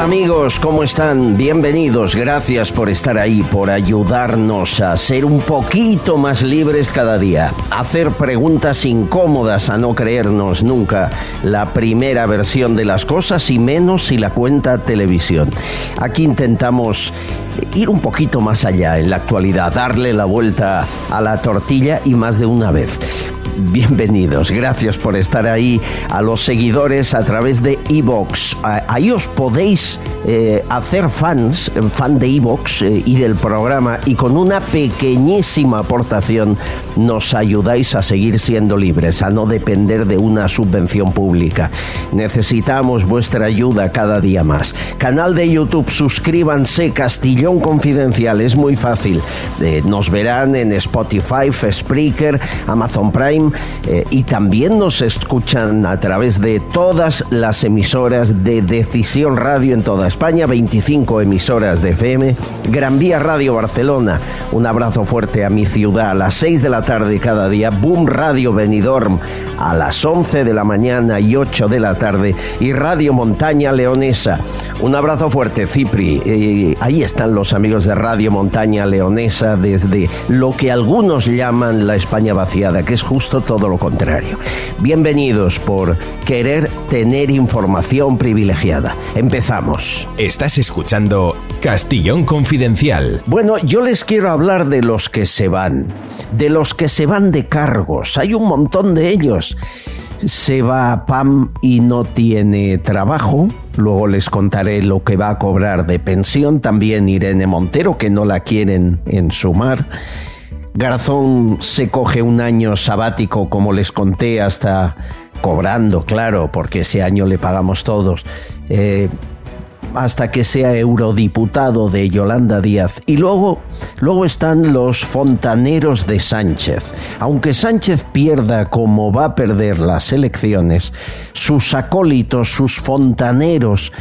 ¿Qué tal amigos? ¿Cómo están? Bienvenidos, gracias por estar ahí, por ayudarnos a ser un poquito más libres cada día, hacer preguntas incómodas, a no creernos nunca la primera versión de las cosas y menos si la cuenta televisión. Aquí intentamos ir un poquito más allá en la actualidad, darle la vuelta a la tortilla y más de una vez. Bienvenidos, gracias por estar ahí a los seguidores a través de Evox. Ahí os podéis eh, hacer fans, fan de Evox eh, y del programa y con una pequeñísima aportación nos ayudáis a seguir siendo libres, a no depender de una subvención pública. Necesitamos vuestra ayuda cada día más. Canal de YouTube, suscríbanse, Confidencial, es muy fácil. Eh, nos verán en Spotify, Spreaker, Amazon Prime eh, y también nos escuchan a través de todas las emisoras de Decisión Radio en toda España, 25 emisoras de FM, Gran Vía Radio Barcelona, un abrazo fuerte a mi ciudad a las 6 de la tarde cada día, Boom Radio Benidorm a las 11 de la mañana y 8 de la tarde y Radio Montaña Leonesa. Un abrazo fuerte, Cipri. Eh, ahí están los amigos de Radio Montaña Leonesa desde lo que algunos llaman la España vaciada, que es justo todo lo contrario. Bienvenidos por querer tener información privilegiada. Empezamos. Estás escuchando Castillón Confidencial. Bueno, yo les quiero hablar de los que se van, de los que se van de cargos. Hay un montón de ellos. Se va a PAM y no tiene trabajo. Luego les contaré lo que va a cobrar de pensión. También Irene Montero, que no la quieren en sumar. Garzón se coge un año sabático, como les conté, hasta cobrando, claro, porque ese año le pagamos todos. Eh, hasta que sea eurodiputado de Yolanda Díaz. Y luego, luego están los fontaneros de Sánchez. Aunque Sánchez pierda como va a perder las elecciones, sus acólitos, sus fontaneros,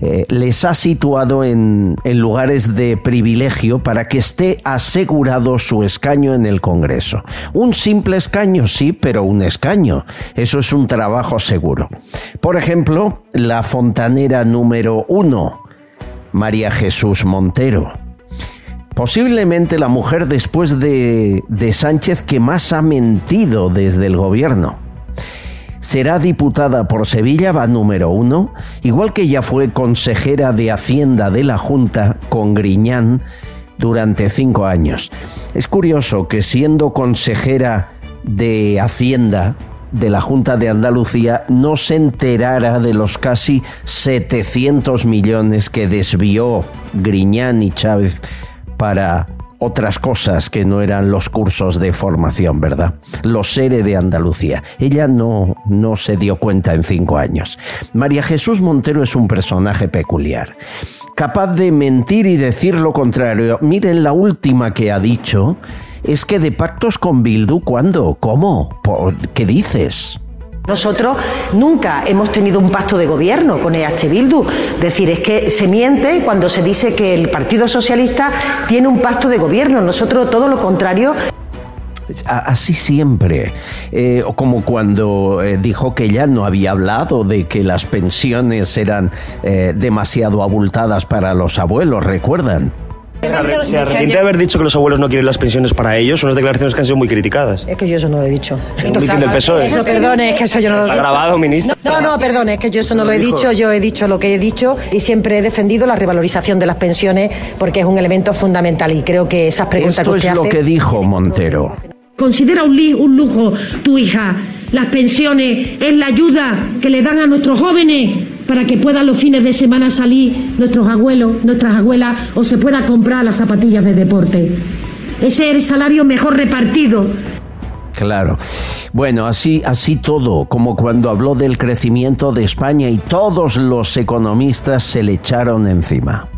eh, les ha situado en, en lugares de privilegio para que esté asegurado su escaño en el Congreso. Un simple escaño, sí, pero un escaño. Eso es un trabajo seguro. Por ejemplo, la fontanera número uno, María Jesús Montero. Posiblemente la mujer después de, de Sánchez que más ha mentido desde el gobierno será diputada por Sevilla, va número uno, igual que ya fue consejera de Hacienda de la Junta con Griñán durante cinco años. Es curioso que siendo consejera de Hacienda de la Junta de Andalucía no se enterara de los casi 700 millones que desvió Griñán y Chávez para otras cosas que no eran los cursos de formación, ¿verdad? Los SERE de Andalucía. Ella no, no se dio cuenta en cinco años. María Jesús Montero es un personaje peculiar, capaz de mentir y decir lo contrario. Miren la última que ha dicho. Es que de pactos con Bildu, ¿cuándo? ¿Cómo? ¿Por ¿Qué dices? Nosotros nunca hemos tenido un pacto de gobierno con EH Bildu. Es decir, es que se miente cuando se dice que el Partido Socialista tiene un pacto de gobierno. Nosotros todo lo contrario. Así siempre, eh, como cuando eh, dijo que ya no había hablado de que las pensiones eran eh, demasiado abultadas para los abuelos, ¿recuerdan? Se, arre- se arrepiente de haber dicho que los abuelos no quieren las pensiones para ellos. Son unas declaraciones que han sido muy criticadas. Es que yo eso no lo he dicho. En un mitin del PSOE. Eso, perdone, es que eso yo no lo he Está dicho. grabado, ministro. No, no, perdone, es que yo eso no lo he Lo dijo. dicho. Yo he dicho lo que he dicho y siempre he defendido la revalorización de las pensiones porque es un elemento fundamental y creo que esas preguntas Esto que es usted lo hace... que dijo Montero. Considera un, un lujo tu hija. Las pensiones es la ayuda que le dan a nuestros jóvenes para que puedan los fines de semana salir nuestros abuelos, nuestras abuelas o se pueda comprar las zapatillas de deporte. Ese es el salario mejor repartido Claro. Bueno, así, así todo, como cuando habló del crecimiento de España y todos los economistas se le echaron encima.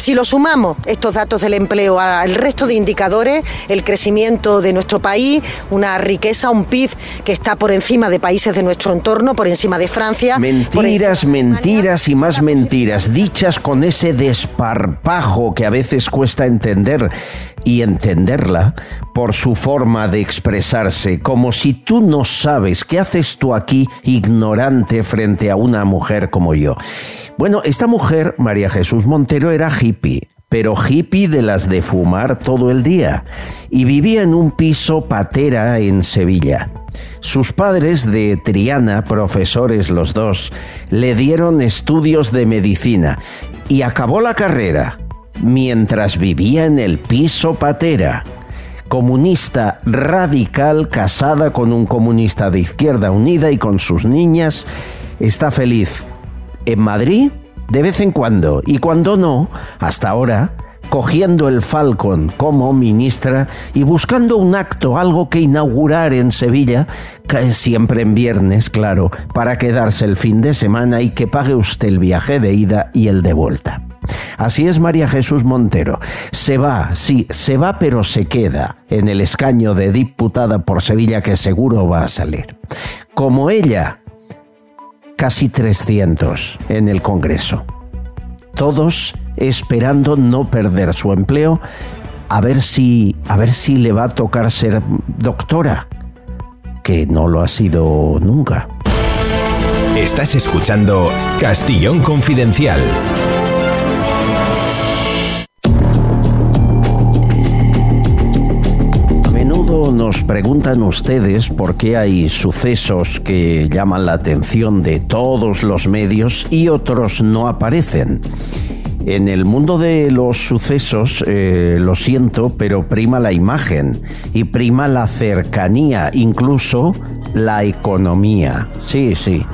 Si lo sumamos, estos datos del empleo, al resto de indicadores, el crecimiento de nuestro país, una riqueza, un PIB que está por encima de países de nuestro entorno, por encima de Francia. Mentiras, mentiras y más mentiras, dichas con ese desparpajo que a veces cuesta entender y entenderla por su forma de expresarse, como si tú no sabes qué haces tú aquí ignorante frente a una mujer como yo. Bueno, esta mujer, María Jesús Montero, era hippie, pero hippie de las de fumar todo el día, y vivía en un piso patera en Sevilla. Sus padres de Triana, profesores los dos, le dieron estudios de medicina y acabó la carrera mientras vivía en el piso patera. Comunista radical, casada con un comunista de Izquierda Unida y con sus niñas, está feliz en Madrid de vez en cuando y cuando no, hasta ahora, cogiendo el Falcon como ministra y buscando un acto, algo que inaugurar en Sevilla, que siempre en viernes, claro, para quedarse el fin de semana y que pague usted el viaje de ida y el de vuelta. Así es María Jesús Montero. Se va, sí, se va, pero se queda en el escaño de diputada por Sevilla que seguro va a salir. Como ella, casi 300 en el Congreso. Todos esperando no perder su empleo, a ver si a ver si le va a tocar ser doctora, que no lo ha sido nunca. Estás escuchando Castillón Confidencial. Nos preguntan ustedes por qué hay sucesos que llaman la atención de todos los medios y otros no aparecen. En el mundo de los sucesos, eh, lo siento, pero prima la imagen y prima la cercanía, incluso la economía. Sí, sí.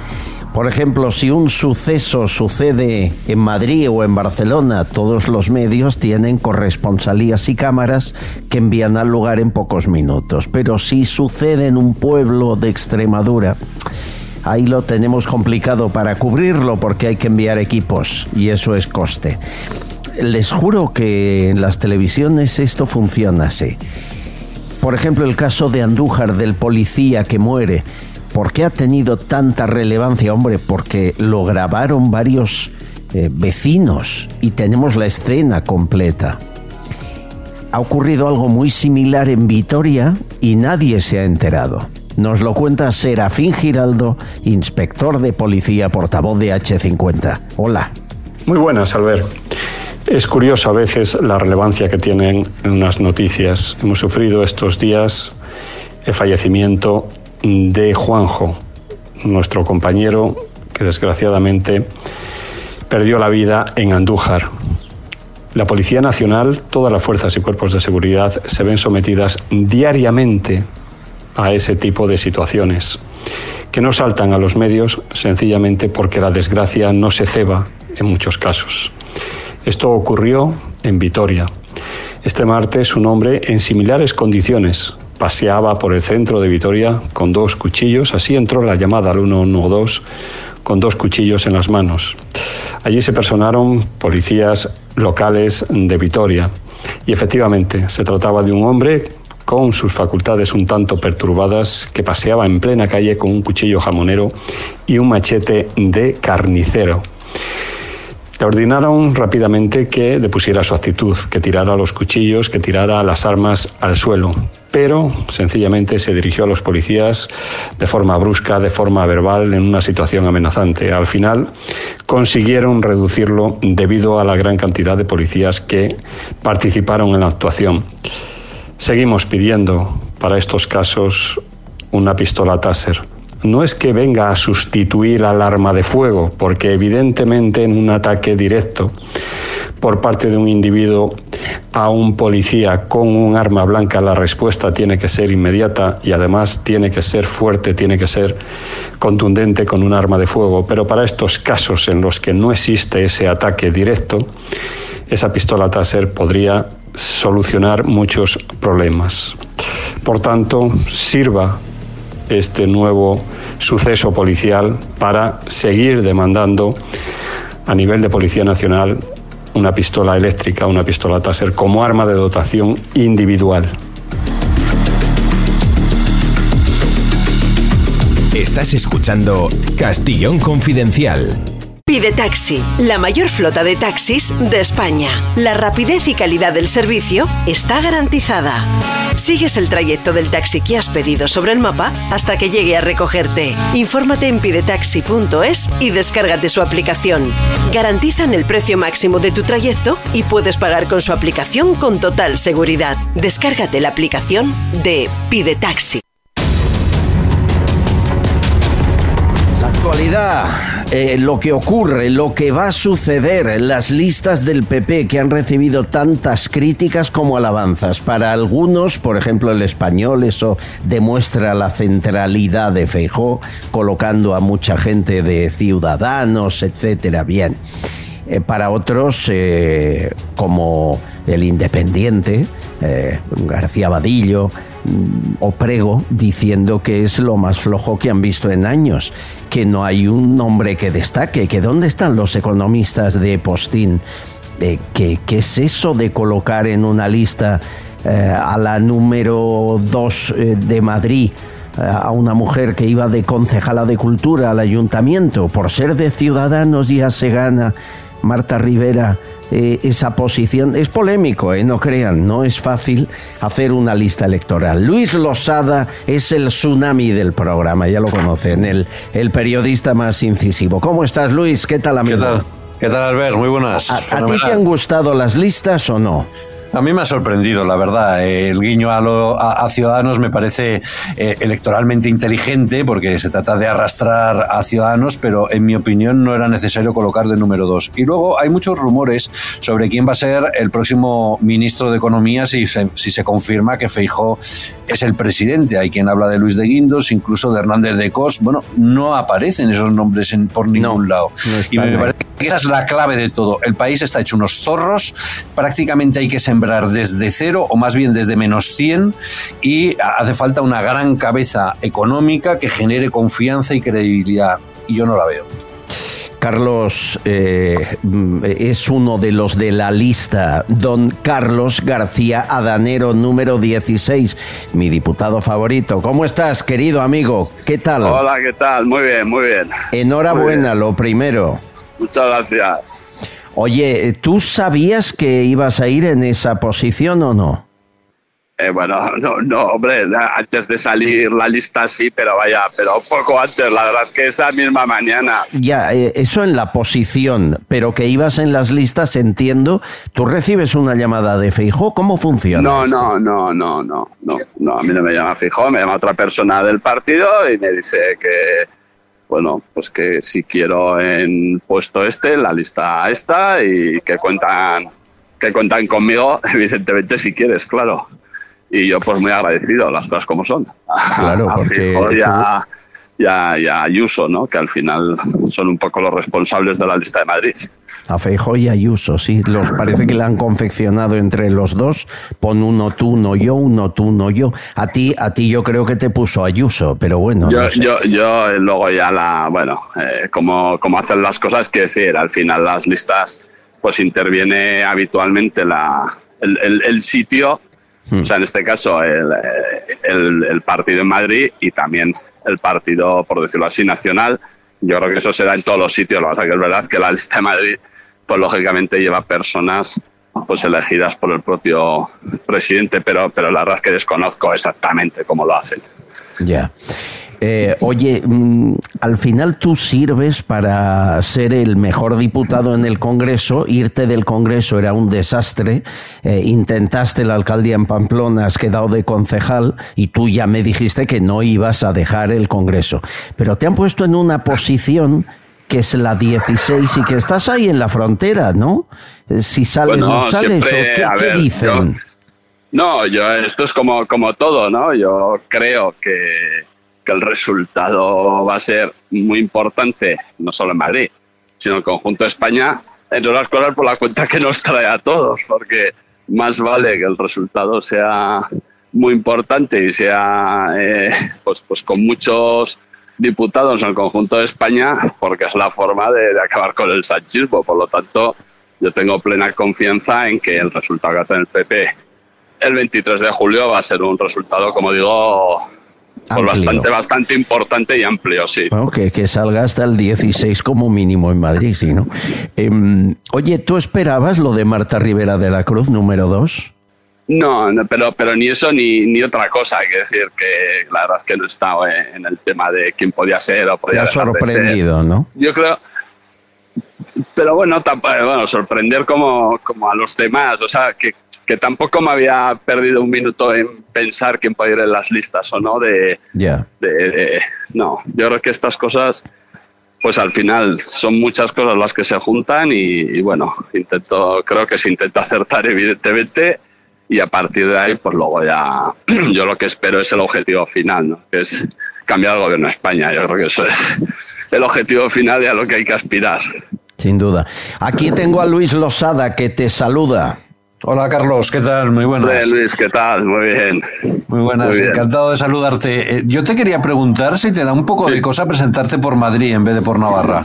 Por ejemplo, si un suceso sucede en Madrid o en Barcelona, todos los medios tienen corresponsalías y cámaras que envían al lugar en pocos minutos. Pero si sucede en un pueblo de Extremadura, ahí lo tenemos complicado para cubrirlo porque hay que enviar equipos y eso es coste. Les juro que en las televisiones esto funciona así. Por ejemplo, el caso de Andújar, del policía que muere. ¿Por qué ha tenido tanta relevancia, hombre? Porque lo grabaron varios eh, vecinos y tenemos la escena completa. Ha ocurrido algo muy similar en Vitoria y nadie se ha enterado. Nos lo cuenta Serafín Giraldo, inspector de policía, portavoz de H50. Hola. Muy buenas, Albert. Es curioso a veces la relevancia que tienen unas noticias. Hemos sufrido estos días el fallecimiento de Juanjo, nuestro compañero que desgraciadamente perdió la vida en Andújar. La Policía Nacional, todas las fuerzas y cuerpos de seguridad se ven sometidas diariamente a ese tipo de situaciones, que no saltan a los medios sencillamente porque la desgracia no se ceba en muchos casos. Esto ocurrió en Vitoria. Este martes un hombre en similares condiciones paseaba por el centro de Vitoria con dos cuchillos, así entró la llamada al 112 con dos cuchillos en las manos. Allí se personaron policías locales de Vitoria y efectivamente se trataba de un hombre con sus facultades un tanto perturbadas que paseaba en plena calle con un cuchillo jamonero y un machete de carnicero. Le ordenaron rápidamente que depusiera su actitud, que tirara los cuchillos, que tirara las armas al suelo. Pero sencillamente se dirigió a los policías de forma brusca, de forma verbal, en una situación amenazante. Al final consiguieron reducirlo debido a la gran cantidad de policías que participaron en la actuación. Seguimos pidiendo para estos casos una pistola Taser no es que venga a sustituir al arma de fuego, porque evidentemente en un ataque directo por parte de un individuo a un policía con un arma blanca, la respuesta tiene que ser inmediata y además tiene que ser fuerte, tiene que ser contundente con un arma de fuego. Pero para estos casos en los que no existe ese ataque directo, esa pistola Taser podría solucionar muchos problemas. Por tanto, sirva este nuevo suceso policial para seguir demandando a nivel de Policía Nacional una pistola eléctrica, una pistola Taser como arma de dotación individual. Estás escuchando Castillón Confidencial. Pide Taxi, la mayor flota de taxis de España. La rapidez y calidad del servicio está garantizada. Sigues el trayecto del taxi que has pedido sobre el mapa hasta que llegue a recogerte. Infórmate en pidetaxi.es y descárgate su aplicación. Garantizan el precio máximo de tu trayecto y puedes pagar con su aplicación con total seguridad. Descárgate la aplicación de Pide Taxi. Actualidad, eh, lo que ocurre, lo que va a suceder en las listas del PP que han recibido tantas críticas como alabanzas. Para algunos, por ejemplo el español, eso demuestra la centralidad de Feijó, colocando a mucha gente de ciudadanos, etcétera. Bien. Eh, para otros, eh, como el Independiente, eh, García Vadillo o Prego, diciendo que es lo más flojo que han visto en años, que no hay un nombre que destaque, que dónde están los economistas de Postín, Eh, ¿qué, qué es eso de colocar en una lista eh, a la número 2 de Madrid? eh, a una mujer que iba de concejala de cultura al ayuntamiento por ser de Ciudadanos ya se gana Marta Rivera eh, esa posición. Es polémico, eh, no crean, no es fácil hacer una lista electoral. Luis Losada es el tsunami del programa, ya lo conocen, el, el periodista más incisivo. ¿Cómo estás, Luis? ¿Qué tal, amigo? ¿Qué tal? ¿Qué tal, Albert? Muy buenas. ¿A, a ti te han gustado las listas o no? A mí me ha sorprendido, la verdad. El guiño a, lo- a- a Ciudadanos me parece eh, electoralmente inteligente porque se trata de arrastrar a Ciudadanos, pero en mi opinión no era necesario colocar de número dos. Y luego hay muchos rumores sobre quién va a ser el próximo ministro de Economía si se, si se confirma que Feijó es el presidente. Hay quien habla de Luis de Guindos, incluso de Hernández de Cos. Bueno, no aparecen esos nombres en- por ningún lado. no y me parece que esa es la clave de todo. El país está hecho unos zorros, prácticamente hay que sembrar desde cero o más bien desde menos 100 y hace falta una gran cabeza económica que genere confianza y credibilidad. Y yo no la veo. Carlos eh, mm, es uno de los de la lista, don Carlos García Adanero, número 16, mi diputado favorito. ¿Cómo estás, querido amigo? ¿Qué tal? Hola, ¿qué tal? Muy bien, muy bien. Enhorabuena, lo primero. Muchas gracias. Oye, ¿tú sabías que ibas a ir en esa posición o no? Eh, bueno, no, no, hombre, antes de salir la lista sí, pero vaya, pero poco antes, la verdad es que esa misma mañana. Ya, eh, eso en la posición, pero que ibas en las listas, entiendo. ¿Tú recibes una llamada de Feijó? ¿Cómo funciona? No, esto? no, no, no, no, no, no, a mí no me llama fijo, me llama otra persona del partido y me dice que, bueno, pues que si quiero en puesto este, la lista esta y que cuentan, que cuentan conmigo, evidentemente si quieres, claro. Y yo pues muy agradecido, las cosas como son. Claro, A porque tú- y a- y a Ayuso, ¿no? Que al final son un poco los responsables de la lista de Madrid. A Feijó y Ayuso, sí. Los parece que la han confeccionado entre los dos. Pon uno tú, uno yo, uno tú, uno yo. A ti, a ti yo creo que te puso Ayuso, pero bueno. yo, no sé. yo, yo eh, luego ya la, bueno, eh, como, como hacen las cosas, que decir, al final las listas, pues interviene habitualmente la, el, el- el sitio, o sea, en este caso el, el, el partido en Madrid y también el partido, por decirlo así, nacional. Yo creo que eso se da en todos los sitios, lo que pasa es que es verdad que la lista de Madrid pues lógicamente lleva personas pues elegidas por el propio presidente, pero, pero la verdad es que desconozco exactamente cómo lo hacen. Ya. Eh, oye, mm, al final tú sirves para ser el mejor diputado en el Congreso. Irte del Congreso era un desastre. Eh, intentaste la alcaldía en Pamplona, has quedado de concejal y tú ya me dijiste que no ibas a dejar el Congreso. Pero te han puesto en una posición que es la 16 y que estás ahí en la frontera, ¿no? Eh, si sales, no sales, ¿o qué, dicen? no, yo, esto es como, como todo, ¿no? Yo creo que que el resultado va a ser muy importante, no solo en Madrid, sino en el conjunto de España, entre otras cosas por la cuenta que nos trae a todos, porque más vale que el resultado sea muy importante y sea eh, pues, pues con muchos diputados en el conjunto de España, porque es la forma de, de, acabar con el sanchismo. Por lo tanto, yo tengo plena confianza en que el resultado que hace el PP el 23 de julio va a ser un resultado, como digo, pues bastante, bastante importante y amplio, sí. que, salga hasta el 16 como mínimo en Madrid, sí, ¿no? Em, oye, ¿tú esperabas lo de Marta Rivera de la Cruz, número 2? No, pero, pero ni eso ni, ni otra cosa. Hay que decir que la verdad es que no he estado en el tema de quién podía ser o podía Te ha sorprendido, ¿no? Yo creo, pero bueno, bueno, sorprender como, como a los demás, o sea, que, que tampoco me había perdido un minuto en pensar quién puede ir en las listas o no de, de, no yo creo que estas cosas pues al final son muchas cosas las que se juntan y, bueno intento creo que se intenta acertar evidentemente y a partir de ahí pues luego ya yo lo que espero es el objetivo final ¿no? que es cambiar el gobierno de España yo creo que eso es el objetivo final y a lo que hay que aspirar. Sin duda. Aquí tengo a Luis Losada que te saluda Hola Carlos, ¿qué tal? Muy buenas. Luis, ¿qué tal? Muy bien. Muy buenas, encantado de saludarte. Eh, yo te quería preguntar si te da un poco de cosa presentarte por Madrid en vez de por Navarra.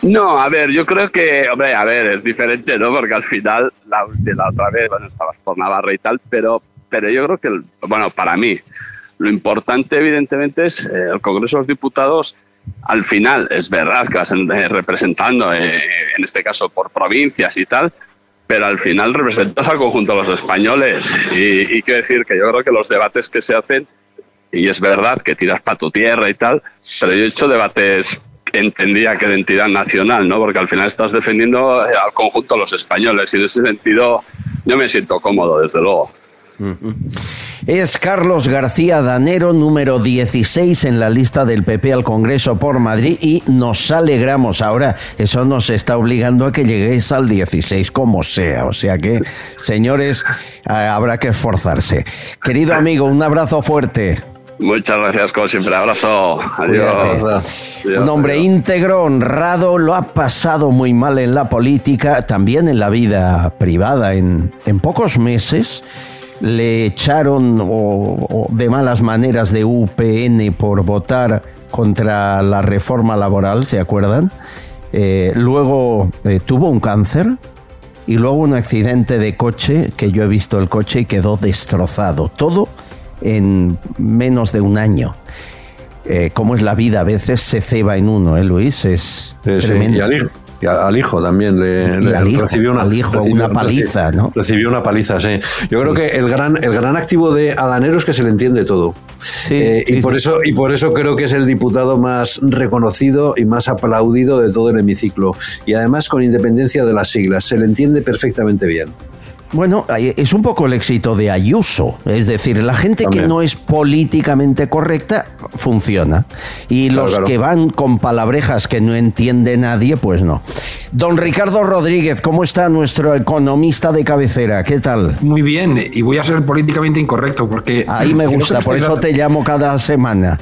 No, a ver, yo creo que, hombre, a ver, es diferente, ¿no? Porque al final, la, la otra vez, bueno, estabas por Navarra y tal, pero, pero yo creo que, bueno, para mí, lo importante, evidentemente, es eh, el Congreso de los Diputados al final es verdad que vas eh, representando, en este caso por provincias y tal, pero al final representas al conjunto de los españoles. Y, quiero decir que yo creo que los debates que se hacen, y es verdad que tiras para tu tierra y tal, pero yo he hecho debates entendía que de entidad nacional, ¿no? Porque al final estás defendiendo al conjunto de los españoles y en ese sentido yo me siento cómodo, desde luego. Es Carlos García Danero, número 16 en la lista del PP al Congreso por Madrid y nos alegramos ahora. Eso nos está obligando a que lleguéis al 16 como sea. O sea que, señores, habrá que esforzarse. Querido amigo, un abrazo fuerte. Muchas gracias, como siempre. Abrazo. Adiós. Un hombre íntegro, honrado, lo ha pasado muy mal en la política, también en la vida privada. En, en pocos meses le echaron de malas maneras de UPN por votar contra la reforma laboral, ¿se acuerdan? Eh, luego eh, tuvo un cáncer y luego un accidente de coche, que yo he visto el coche y quedó destrozado. Todo en menos de un año. Eh, cómo es la vida, a veces se ceba en uno, ¿eh, Luis? Es, tremendo al hijo también le, recibió una, una paliza, ¿no? Recibió una paliza, sí. Yo creo que el gran, el gran activo de Adanero es que se le entiende todo. Eh, y, por Eso, y por eso creo que es el diputado más reconocido y más aplaudido de todo el hemiciclo. Y además con independencia de las siglas, se le entiende perfectamente bien. Bueno, es un poco el éxito de Ayuso. Es decir, la gente que no es políticamente correcta funciona. Y los que van con palabrejas que no entiende nadie, pues no. Don Ricardo Rodríguez, ¿cómo está nuestro economista de cabecera? ¿Qué tal? Muy bien, y voy a ser políticamente incorrecto porque... Ahí me gusta, por eso te llamo cada semana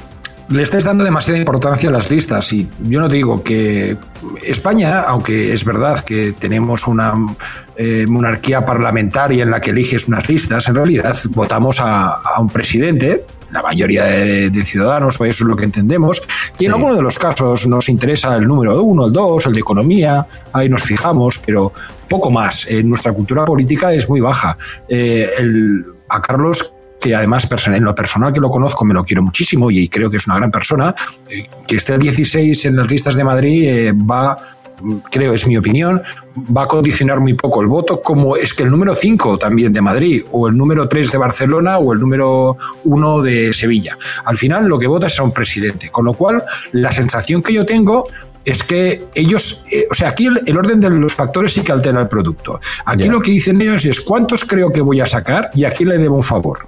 le estáis dando demasiada importancia a las listas y yo no digo que España, aunque es verdad que tenemos una eh, monarquía parlamentaria en la que eliges unas listas, en realidad votamos a, un presidente, la mayoría de, ciudadanos, o eso es lo que entendemos, y en algunos de los casos nos interesa el número uno, el dos, el de economía, ahí nos fijamos, pero poco más. En nuestra cultura política es muy baja. Eh, el, a Carlos que además en lo personal que lo conozco me lo quiero muchísimo y creo que es una gran persona, eh, que esté el 16 en las listas de Madrid eh, va creo, es mi opinión, va a condicionar muy poco el voto, como es que el número 5 también de Madrid, o el número 3 de Barcelona, o el número 1 de Sevilla. Al final lo que vota es a un presidente, con lo cual la sensación que yo tengo es que ellos, eh, o sea, aquí el, orden de los factores sí que altera el producto. Aquí lo que dicen ellos es cuántos creo que voy a sacar y a quién le debo un favor.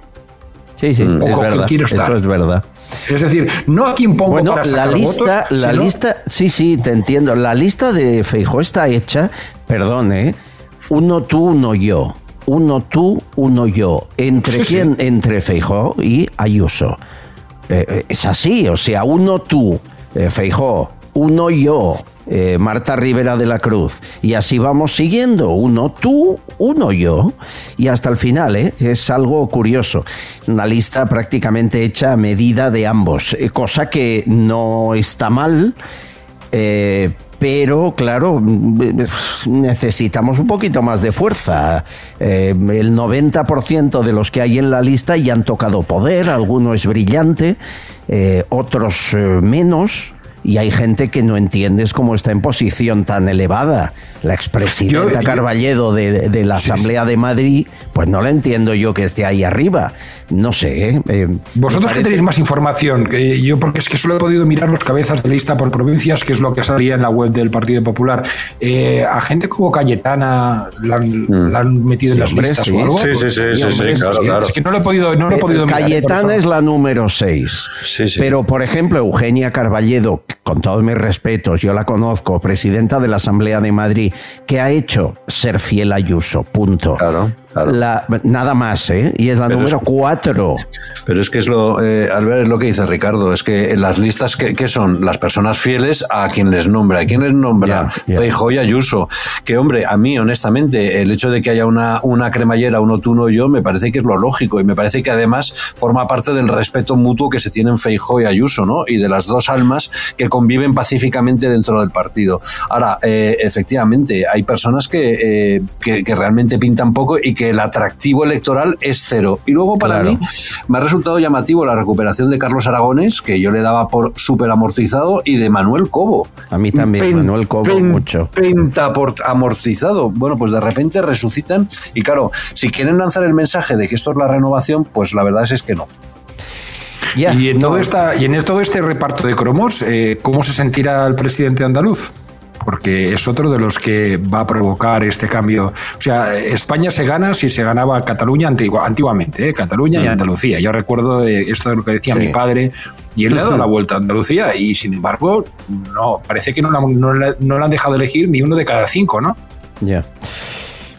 Sí, sí, o es verdad, quién quiero estar. Eso es verdad. Es decir, no a quién pongo Bueno, para la lista, votos, la sino- lista, sí, sí, te entiendo. La lista de Feijó está hecha, perdón, ¿eh? Uno tú, uno yo. Uno tú, uno yo. ¿Entre Sí, sí. quién? Entre Feijó y Ayuso. Eh, eh, es así, o sea, uno tú, eh, Feijó, uno yo, eh, Marta Rivera de la Cruz. Y así vamos siguiendo, uno tú, uno yo, y hasta el final, ¿eh? es algo curioso. Una lista prácticamente hecha a medida de ambos, eh, cosa que no está mal. eh, pero claro, mm, necesitamos un poquito más de fuerza. Eh, el 90% de los que hay en la lista ya han tocado poder, alguno es brillante, otros menos. Y hay gente que no entiendes cómo está en posición tan elevada. La expresidenta Yo- Carballedo de, de la Sí, sí. Asamblea de Madrid, pues no la entiendo yo que esté ahí arriba. No sé. ¿eh? Eh, Vosotros que tenéis más información, que yo porque es que solo he podido mirar los cabezas de lista por provincias, que es lo que salía en la web del Partido Popular. Eh, ¿A gente como Cayetana la han, la han metido en las hombre, listas sí. o algo? Sí, sí, sí, sí, hombre, sí, claro, es que- claro. Es que no lo he podido, no lo he Eh, podido mirar, por Cayetana eso. es la número 6. Sí, sí. Pero, por ejemplo, Eugenia Carballedo, con todos mis respetos, yo la conozco, presidenta de la Asamblea de Madrid, que ha hecho ser fiel a Ayuso, punto. Claro, claro. La- nada más, ¿eh? Y es la Pero número es- 4. Pero es que es lo, eh, Albert, es lo que dice Ricardo, es que en las listas que, que son las personas fieles a quien les nombra, a quien les nombra ya. Feijóo y Ayuso. Que hombre, a mí honestamente, el hecho de que haya una, una cremallera, uno tú, uno yo, me parece que es lo lógico y me parece que además forma parte del respeto mutuo que se tienen Feijóo y Ayuso, ¿no? Y de las dos almas que conviven pacíficamente dentro del partido. Ahora, eh, efectivamente, hay personas que, eh, que, que realmente pintan poco y que el atractivo electoral es cero. Y luego para Claro. mí me ha resultado llamativo la recuperación de Carlos Aragones, que yo le daba por súper amortizado, y de Manuel Cobo. A mí también, Pen- Manuel Cobo, pen- mucho. Penta por- amortizado. Bueno, pues de repente resucitan. Y claro, si quieren lanzar el mensaje de que esto es la renovación, pues la verdad es que no. Ya, Y en, no, todo esta, y en todo este reparto de cromos, eh, ¿cómo se sentirá el presidente andaluz? Porque es otro de los que va a provocar este cambio. O sea, España se gana si se ganaba Cataluña antigua- antiguamente, ¿eh? Cataluña y Andalucía. Yo recuerdo eh, esto de lo que decía Sí. mi padre, y él le ha dado la vuelta a Andalucía, y sin embargo, no, parece que no, la- no le- no le han dejado elegir ni uno de cada cinco, ¿no? ya.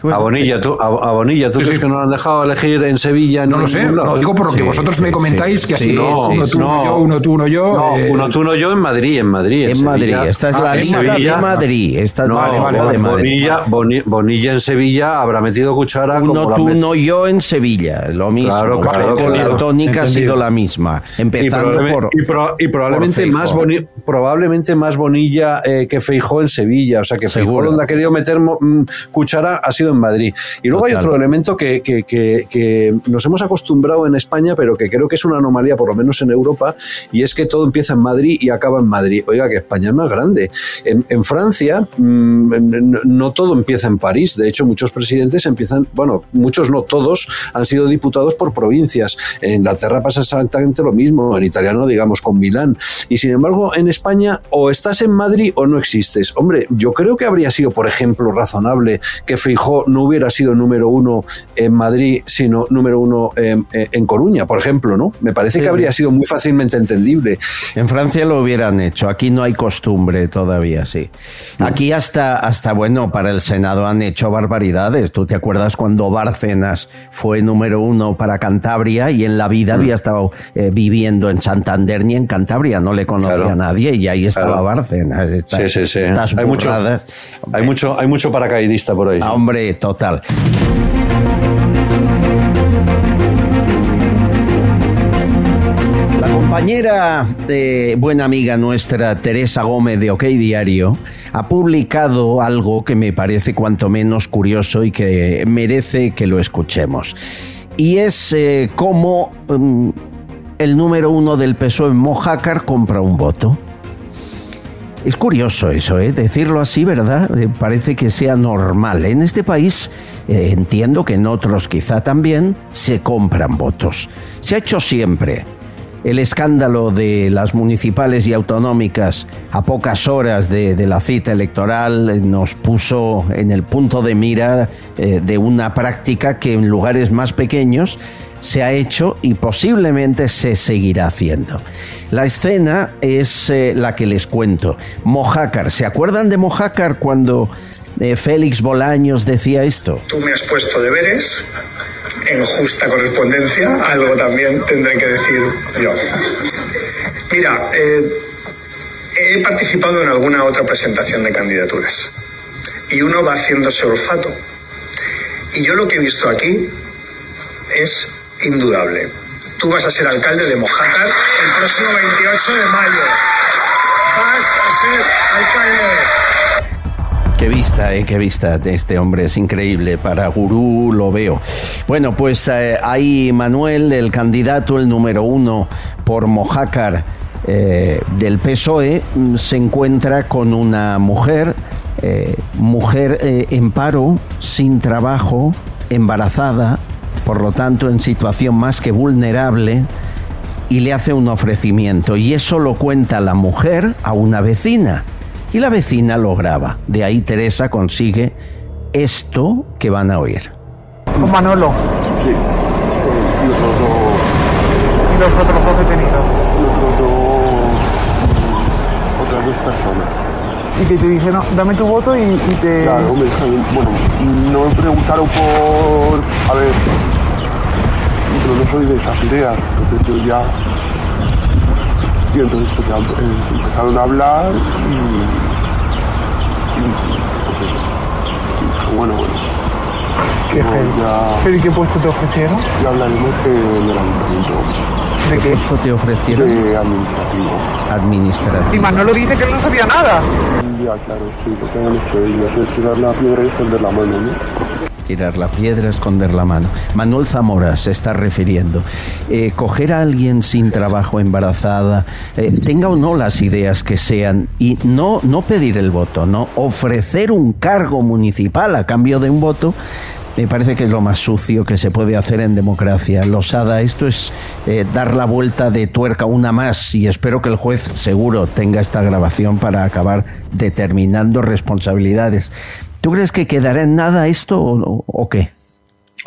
A Bonilla, ¿tú, a, Bonilla, ¿tú Sí, crees sí. que no lo han dejado elegir en Sevilla? No ni lo en sé, lo digo por lo que Sí, vosotros me comentáis, sí, que así, sí, no, sí, uno tú, uno no. yo, uno tú, uno yo. No, eh, uno tú, uno yo en Madrid, en Madrid. En Madrid, Sevilla- esta es Ah, la en lista Sevilla- de Madrid. Esta es No, la vale, lista vale, de vale. Madrid. Bonilla, Boni- Bonilla en Sevilla habrá metido cuchara como Uno la tú, met- no yo en Sevilla, lo mismo. Claro, claro, claro. La tónica ha sido la misma. y, Empezando probable- por. y pro- y probablemente por más boni- probablemente más Bonilla eh, que Feijó en Sevilla o sea que Feijó donde ha querido meter mm, cuchara ha sido en Madrid. Y luego hay otro elemento que, que- que- que nos hemos acostumbrado en España pero que creo que es una anomalía por lo menos en Europa y es que todo empieza en Madrid y acaba en Madrid. Oiga que España es más grande. En, en Francia mm, no todo empieza en París. De hecho muchos presidentes empiezan bueno muchos no todos han sido diputados por provincias. En Inglaterra pasa exactamente lo mismo en italiano digamos con Milán. Y sin embargo en España o estás en Madrid o no existes. Hombre yo creo que habría sido por ejemplo razonable que No hubiera sido número uno en Madrid sino número uno en, en Coruña por ejemplo no me parece que habría sido muy fácilmente entendible En Francia lo hubieran hecho, aquí no hay costumbre todavía, sí. Aquí hasta, hasta bueno, para el Senado han hecho barbaridades. ¿Tú te acuerdas cuando Bárcenas fue número uno para Cantabria y en la vida había estado eh, viviendo en Santander ni en Cantabria? No le conocía Claro. a nadie y ahí estaba Claro. Bárcenas. Sí sí sí hay mucho hay mucho hay mucho paracaidista por ahí total. La compañera, buena amiga nuestra, Teresa Gómez de OK Diario, ha publicado algo que me parece cuanto menos curioso y que merece que lo escuchemos. Y es eh, cómo mm, el número uno del PSOE en Mojácar compra un voto. Es curioso eso, ¿eh? decirlo así, ¿verdad? Eh, parece que sea normal. En este país, eh, entiendo que en otros quizá también, se compran votos. Se ha hecho siempre. El escándalo de las municipales y autonómicas a pocas horas de, la cita electoral eh, nos puso en el punto de mira de una práctica que en lugares más pequeños se ha hecho y posiblemente se seguirá haciendo. La escena es eh, la que les cuento. Mojácar, ¿se acuerdan de Mojácar cuando eh, Félix Bolaños decía esto? Tú me has puesto deberes en justa correspondencia, algo también tendré que decir yo. Mira, eh, he participado en alguna otra presentación de candidaturas y uno va haciéndose olfato. Y yo lo que he visto aquí es indudable. Tú vas a ser alcalde de Mojácar el próximo 28 de mayo. Vas a ser alcalde. Qué vista, eh, qué vista de este hombre, es increíble. Para Gurú lo veo. Bueno, pues eh, ahí Manuel, el candidato, el número uno por Mojácar eh, del PSOE, mm, se encuentra con una mujer, eh, mujer eh, en paro, sin trabajo, embarazada, por lo tanto en situación más que vulnerable, y le hace un ofrecimiento. Y eso lo cuenta la mujer a una vecina. Y la vecina lo graba. De ahí Teresa consigue esto que van a oír. Con Manolo. Sí. Y los otros dos. Y los otros dos detenidos. Los otros dos. Otras dos personas. Y que te dijeron, dame tu voto y, y te. Claro, me dijeron, bueno, no me preguntaron por. A ver. Pero no soy de esas ideas. Entonces yo ya. Y entonces pues, ya, eh, empezaron a hablar y. y pues. Y bueno, bueno. ¿Qué No, ¿Pero y qué puesto te ofrecieron? ya hablaremos eh, del ayuntamiento. ¿De qué? ¿Esto te ofrecieron? De administrativo. Administrativo. Y Manolo dice que él no sabía nada. Ya, claro, sí, lo que han hecho ellos es tirar la piedra y esconder la mano, ¿no? Tirar la piedra, esconder la mano. Manuel Zamora se está refiriendo. Eh, coger a alguien sin trabajo, embarazada, eh, tenga o no las ideas que sean, y no, no pedir el voto, no ofrecer un cargo municipal a cambio de un voto, me parece que es lo más sucio que se puede hacer en democracia. Losada, esto es eh, dar la vuelta de tuerca una más y espero que el juez seguro tenga esta grabación para acabar determinando responsabilidades. ¿Tú crees que quedará en nada esto o, o qué?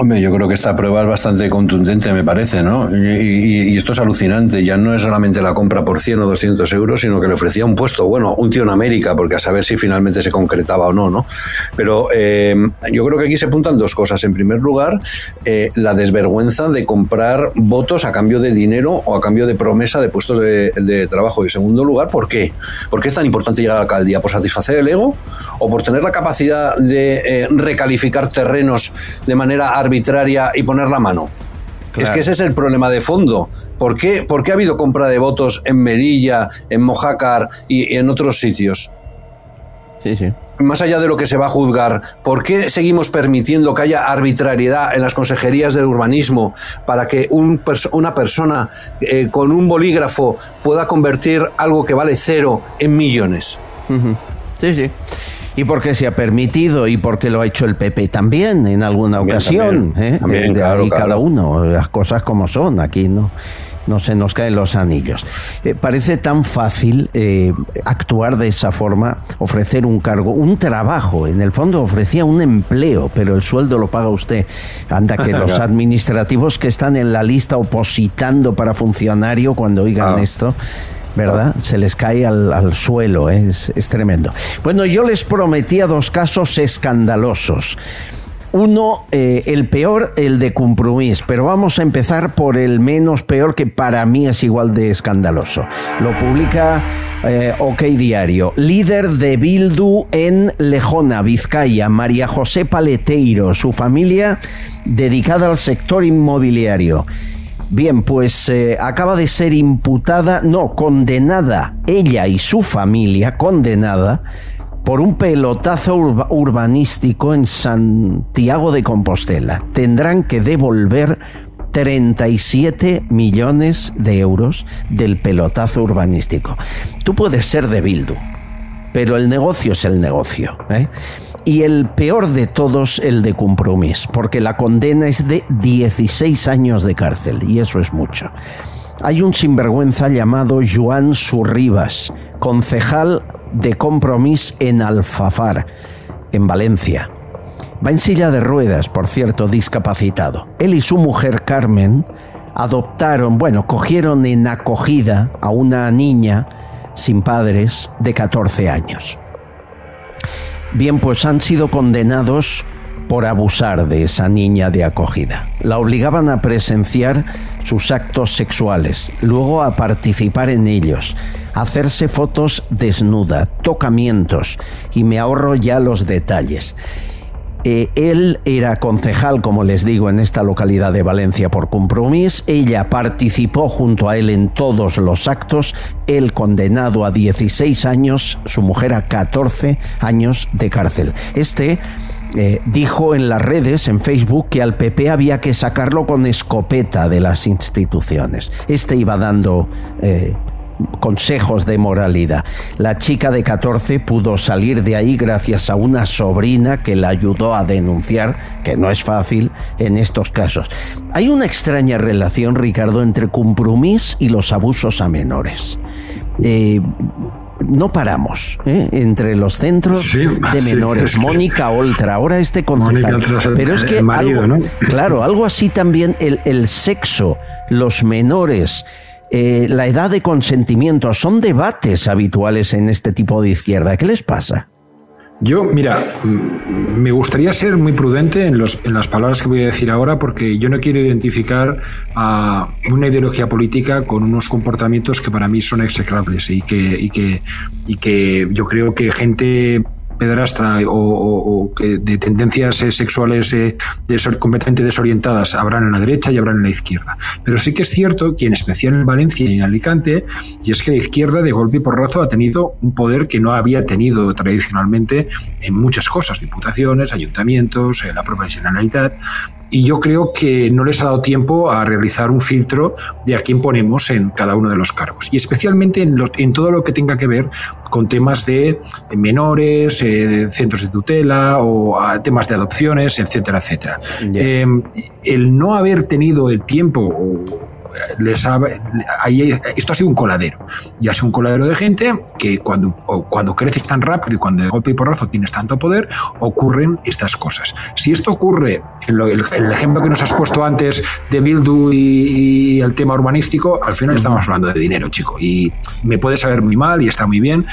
Hombre, yo creo que esta prueba es bastante contundente, me parece, ¿no? Y, esto es alucinante. Ya no es solamente la compra por 100 o 200 euros, sino que le ofrecía un puesto, bueno, un tío en América, porque a saber si finalmente se concretaba o no, ¿no? Pero eh, yo creo que aquí se apuntan dos cosas. En primer lugar, eh, la desvergüenza de comprar votos a cambio de dinero o a cambio de promesa de puestos de, de trabajo. Y en segundo lugar, ¿por qué? ¿Por qué es tan importante llegar a la alcaldía? ¿Por satisfacer el ego? ¿O por tener la capacidad de eh, recalificar terrenos de manera arbitraria y poner la mano? Es que ese es el problema de fondo. ¿Por qué, por qué ha habido compra de votos en Melilla, en Mojácar y en otros sitios? Sí, sí. Más allá de lo que se va a juzgar, ¿por qué seguimos permitiendo que haya arbitrariedad en las consejerías de urbanismo para que un pers- una persona eh, con un bolígrafo pueda convertir algo que vale cero en millones? Sí, sí. Y porque se ha permitido y porque lo ha hecho el PP también en alguna También, ocasión. también. ¿eh? También, de claro, ahí claro. cada uno, las cosas como son, aquí no. No se nos caen los anillos. Eh, parece tan fácil eh, actuar de esa forma, ofrecer un cargo, un trabajo. En el fondo ofrecía un empleo, pero el sueldo lo paga usted. Anda que los administrativos que están en la lista opositando para funcionario cuando oigan Ah. esto, ¿verdad? Se les cae al, al suelo, ¿eh? es, es tremendo. Bueno, yo les prometía dos casos escandalosos. Uno, eh, el peor, el de Compromís, pero vamos a empezar por el menos peor que para mí es igual de escandaloso. Lo publica eh, OK Diario. Líder de Bildu en Lejona, Vizcaya, María José Paleteiro, su familia dedicada al sector inmobiliario. Bien, pues eh, acaba de ser imputada, no, condenada, ella y su familia, condenada por un pelotazo urba- urbanístico en Santiago de Compostela. Tendrán que devolver 37 millones de euros del pelotazo urbanístico. Tú puedes ser de Bildu, pero el negocio es el negocio. ¿eh? Y el peor de todos, el de Compromís, porque la condena es de 16 años de cárcel, y eso es mucho. Hay un sinvergüenza llamado Joan Surribas, concejal de Compromís en Alfafar, en Valencia. Va en silla de ruedas, por cierto, discapacitado. Él y su mujer Carmen adoptaron, bueno, cogieron en acogida a una niña sin padres de 14 años. Bien, pues han sido condenados por abusar de esa niña de acogida. La obligaban a presenciar sus actos sexuales, luego a participar en ellos, hacerse fotos desnuda, tocamientos, y me ahorro ya los detalles. Eh, él era concejal, como les digo, en esta localidad de Valencia por compromiso. Ella participó junto a él en todos los actos. Él condenado a 16 años, su mujer a 14 años de cárcel. Este eh, dijo en las redes, en Facebook, que al PP había que sacarlo con escopeta de las instituciones. Este iba dando eh, consejos de moralidad. La chica de 14 pudo salir de ahí gracias a una sobrina que la ayudó a denunciar, que no es fácil en estos casos. Hay una extraña relación, Ricardo, entre compromis y los abusos a menores. Eh, no paramos ¿eh? entre los centros de menores. Mónica Oltra, ahora este concejal. Pero es que, claro, algo así también, el, el sexo, los menores, eh, la edad de consentimiento, son debates habituales en este tipo de izquierda. ¿Qué les pasa? Yo, mira, mm, me gustaría ser muy prudente en, los, en las palabras que voy a decir ahora porque yo no quiero identificar a una ideología política con unos comportamientos que para mí son execrables y que, y que, y que yo creo que gente pedrastra o, de tendencias eh, sexuales eh, completamente desorientadas habrán en la derecha y habrán en la izquierda. Pero sí que es cierto que en especial en Valencia y en Alicante, y es que la izquierda de golpe y porrazo ha tenido un poder que no había tenido tradicionalmente en muchas cosas, diputaciones, ayuntamientos, eh, la propia Generalitat, y yo creo que no les ha dado tiempo a realizar un filtro de a quién ponemos en cada uno de los cargos. Y especialmente en, en todo lo que tenga que ver con temas de menores, eh, centros de tutela o temas de adopciones, etcétera, etcétera. Eh, el no haber tenido el tiempo les esto ha sido un coladero. Y ha sido un coladero de gente que cuando, cuando creces tan rápido y cuando de golpe y porrazo tienes tanto poder, ocurren estas cosas. Si esto ocurre, en el, ejemplo que nos has puesto antes de Bildu y, el tema urbanístico, al final estamos hablando de dinero, chico. Y me puede saber muy mal y está muy bien,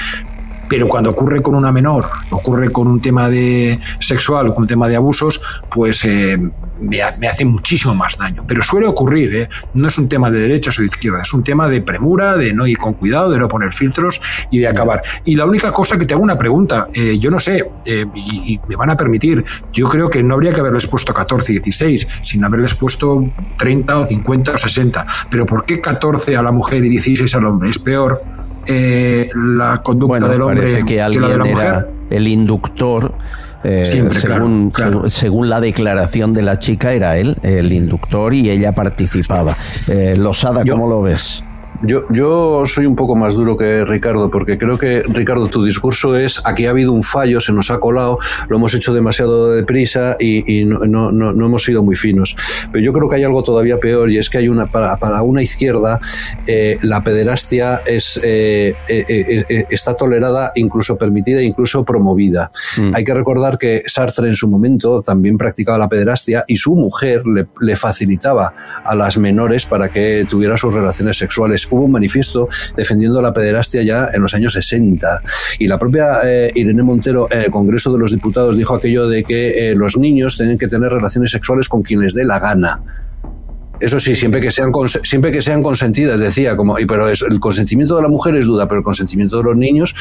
pero cuando ocurre con una menor, ocurre con un tema de sexual, con un tema de abusos, pues eh, me, hace muchísimo más daño. Pero suele ocurrir, ¿eh? no es un tema de derechas o de izquierda, es un tema de premura, de no ir con cuidado, de no poner filtros y de acabar. Y la única cosa que te hago una pregunta, eh, yo no sé, y, me van a permitir, yo creo que no habría que haberles puesto 14 y 16, sino haberles puesto 30 o 50 o 60. Pero ¿por qué 14 a la mujer y 16 al hombre? ¿Es peor? Eh, la conducta del hombre que, la de la mujer. el inductor. Eh, según, según, la declaración de la chica, era él el inductor y ella participaba. Eh, Losada, ¿cómo lo ves? Yo, yo soy un poco más duro que Ricardo, porque creo que, Ricardo, tu discurso es aquí ha habido un fallo, se nos ha colado, lo hemos hecho demasiado deprisa y, y no, no, no, hemos sido muy finos. Pero yo creo que hay algo todavía peor y es que hay una, para, para una izquierda, eh, la pederastia es, eh, eh, está tolerada, incluso permitida, incluso promovida. Mm. Hay que recordar que Sartre en su momento también practicaba la pederastia y su mujer le, le facilitaba a las menores para que tuvieran sus relaciones sexuales hubo un manifiesto defendiendo la pederastia ya en los años 60. Y la propia eh, Irene Montero en el Congreso de los Diputados dijo aquello de que eh, los niños tienen que tener relaciones sexuales con quien les dé la gana. Eso sí, siempre que sean siempre que sean consentidas, decía, como, y pero el consentimiento de la mujer es duda, pero el consentimiento de los niños,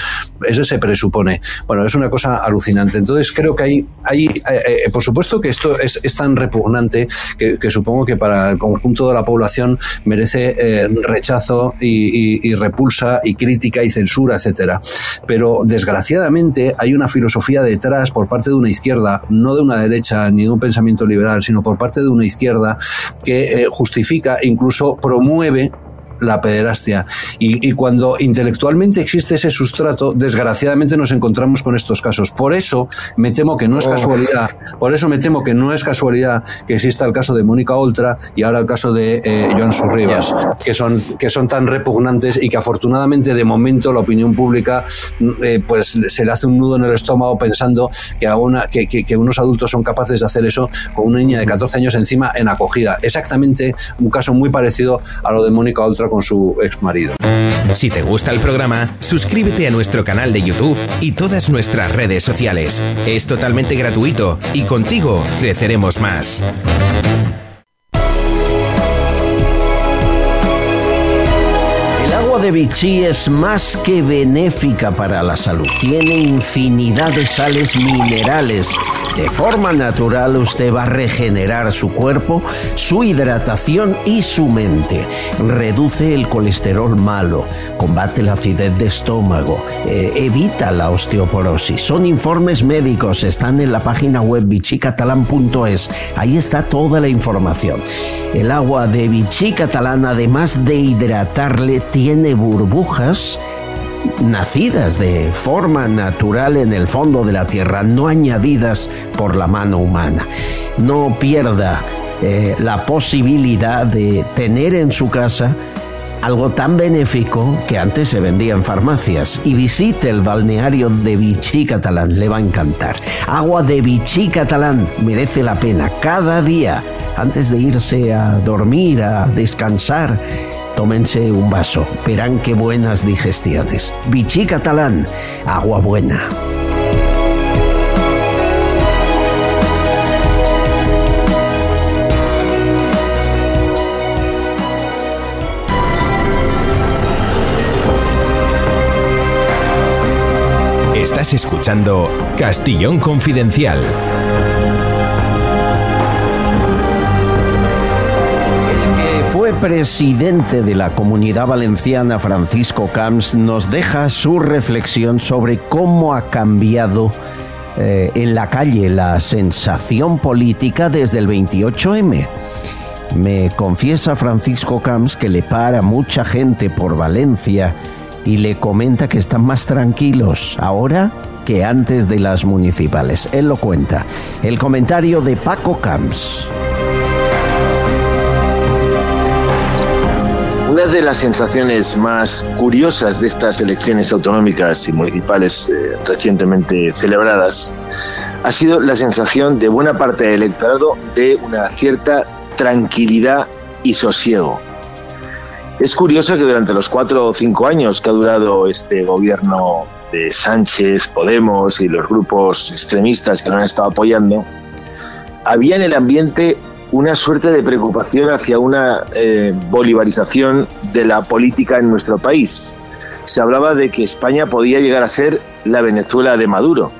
ese se presupone. Bueno, es una cosa alucinante. Entonces creo que hay, hay eh, eh, por supuesto que esto es, es tan repugnante que, supongo que para el conjunto de la población merece eh, rechazo y, repulsa y crítica y censura, etcétera. Pero desgraciadamente hay una filosofía detrás por parte de una izquierda, no de una derecha ni de un pensamiento liberal, sino por parte de una izquierda que justifica, incluso promueve la pederastia. Y, y cuando intelectualmente existe ese sustrato, desgraciadamente nos encontramos con estos casos. Por eso me temo que no es Oh. casualidad, por eso me temo que no es casualidad que exista el caso de Mónica Oltra y ahora el caso de eh, Joan Rivas, que son, que son tan repugnantes y que afortunadamente de momento la opinión pública mm, eh, pues se le hace un nudo en el estómago pensando que, a una, que, que- que unos adultos son capaces de hacer eso con una niña de 14 años encima en acogida. Exactamente un caso muy parecido a lo de Mónica Oltra con su ex marido. Si te gusta el programa, suscríbete a nuestro canal de YouTube y todas nuestras redes sociales. Es totalmente gratuito y contigo creceremos más. El agua de Vichy es más que benéfica para la salud. Tiene infinidad de sales minerales. De forma natural usted va a regenerar su cuerpo, su hidratación y su mente. Reduce el colesterol malo, combate la acidez de estómago, eh, evita la osteoporosis. Son informes médicos, están en la página web vichycatalan.es. Ahí está toda la información. El agua de Vichy Catalán, además de hidratarle, tiene burbujas nacidas de forma natural en el fondo de la tierra, no añadidas por la mano humana. No pierda eh, la posibilidad de tener en su casa algo tan benéfico que antes se vendía en farmacias. Y visite el balneario de Vichy Catalán, le va a encantar. Agua de Vichy Catalán merece la pena cada día. Antes de irse a dormir, a descansar, tómense un vaso. Verán qué buenas digestiones. Vichy Catalán, agua buena. Estás escuchando Castillón Confidencial. Fue presidente de la Comunidad Valenciana, Francisco Camps, nos deja su reflexión sobre cómo ha cambiado eh, en la calle la sensación política desde el 28M. Me confiesa Francisco Camps que le para mucha gente por Valencia y le comenta que están más tranquilos ahora que antes de las municipales. Él lo cuenta. El comentario de Paco Camps. Una de las sensaciones más curiosas de estas elecciones autonómicas y municipales eh, recientemente celebradas ha sido la sensación de buena parte del electorado de una cierta tranquilidad y sosiego. Es curioso que durante los cuatro o cinco años que ha durado este gobierno de Sánchez, Podemos y los grupos extremistas que lo han estado apoyando, había en el ambiente una suerte de preocupación hacia una eh, bolivarización de la política en nuestro país. Se hablaba de que España podía llegar a ser la Venezuela de Maduro,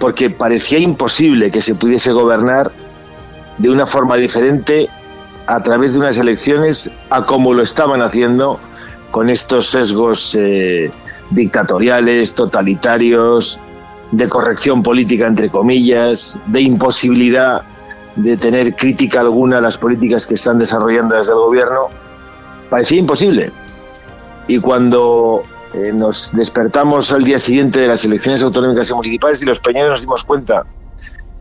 porque parecía imposible que se pudiese gobernar de una forma diferente a través de unas elecciones a como lo estaban haciendo con estos sesgos eh, dictatoriales, totalitarios, de corrección política entre comillas, de imposibilidad de tener crítica alguna a las políticas que están desarrollando desde el gobierno, parecía imposible. Y cuando eh, nos despertamos al día siguiente de las elecciones autonómicas y municipales y los españoles nos dimos cuenta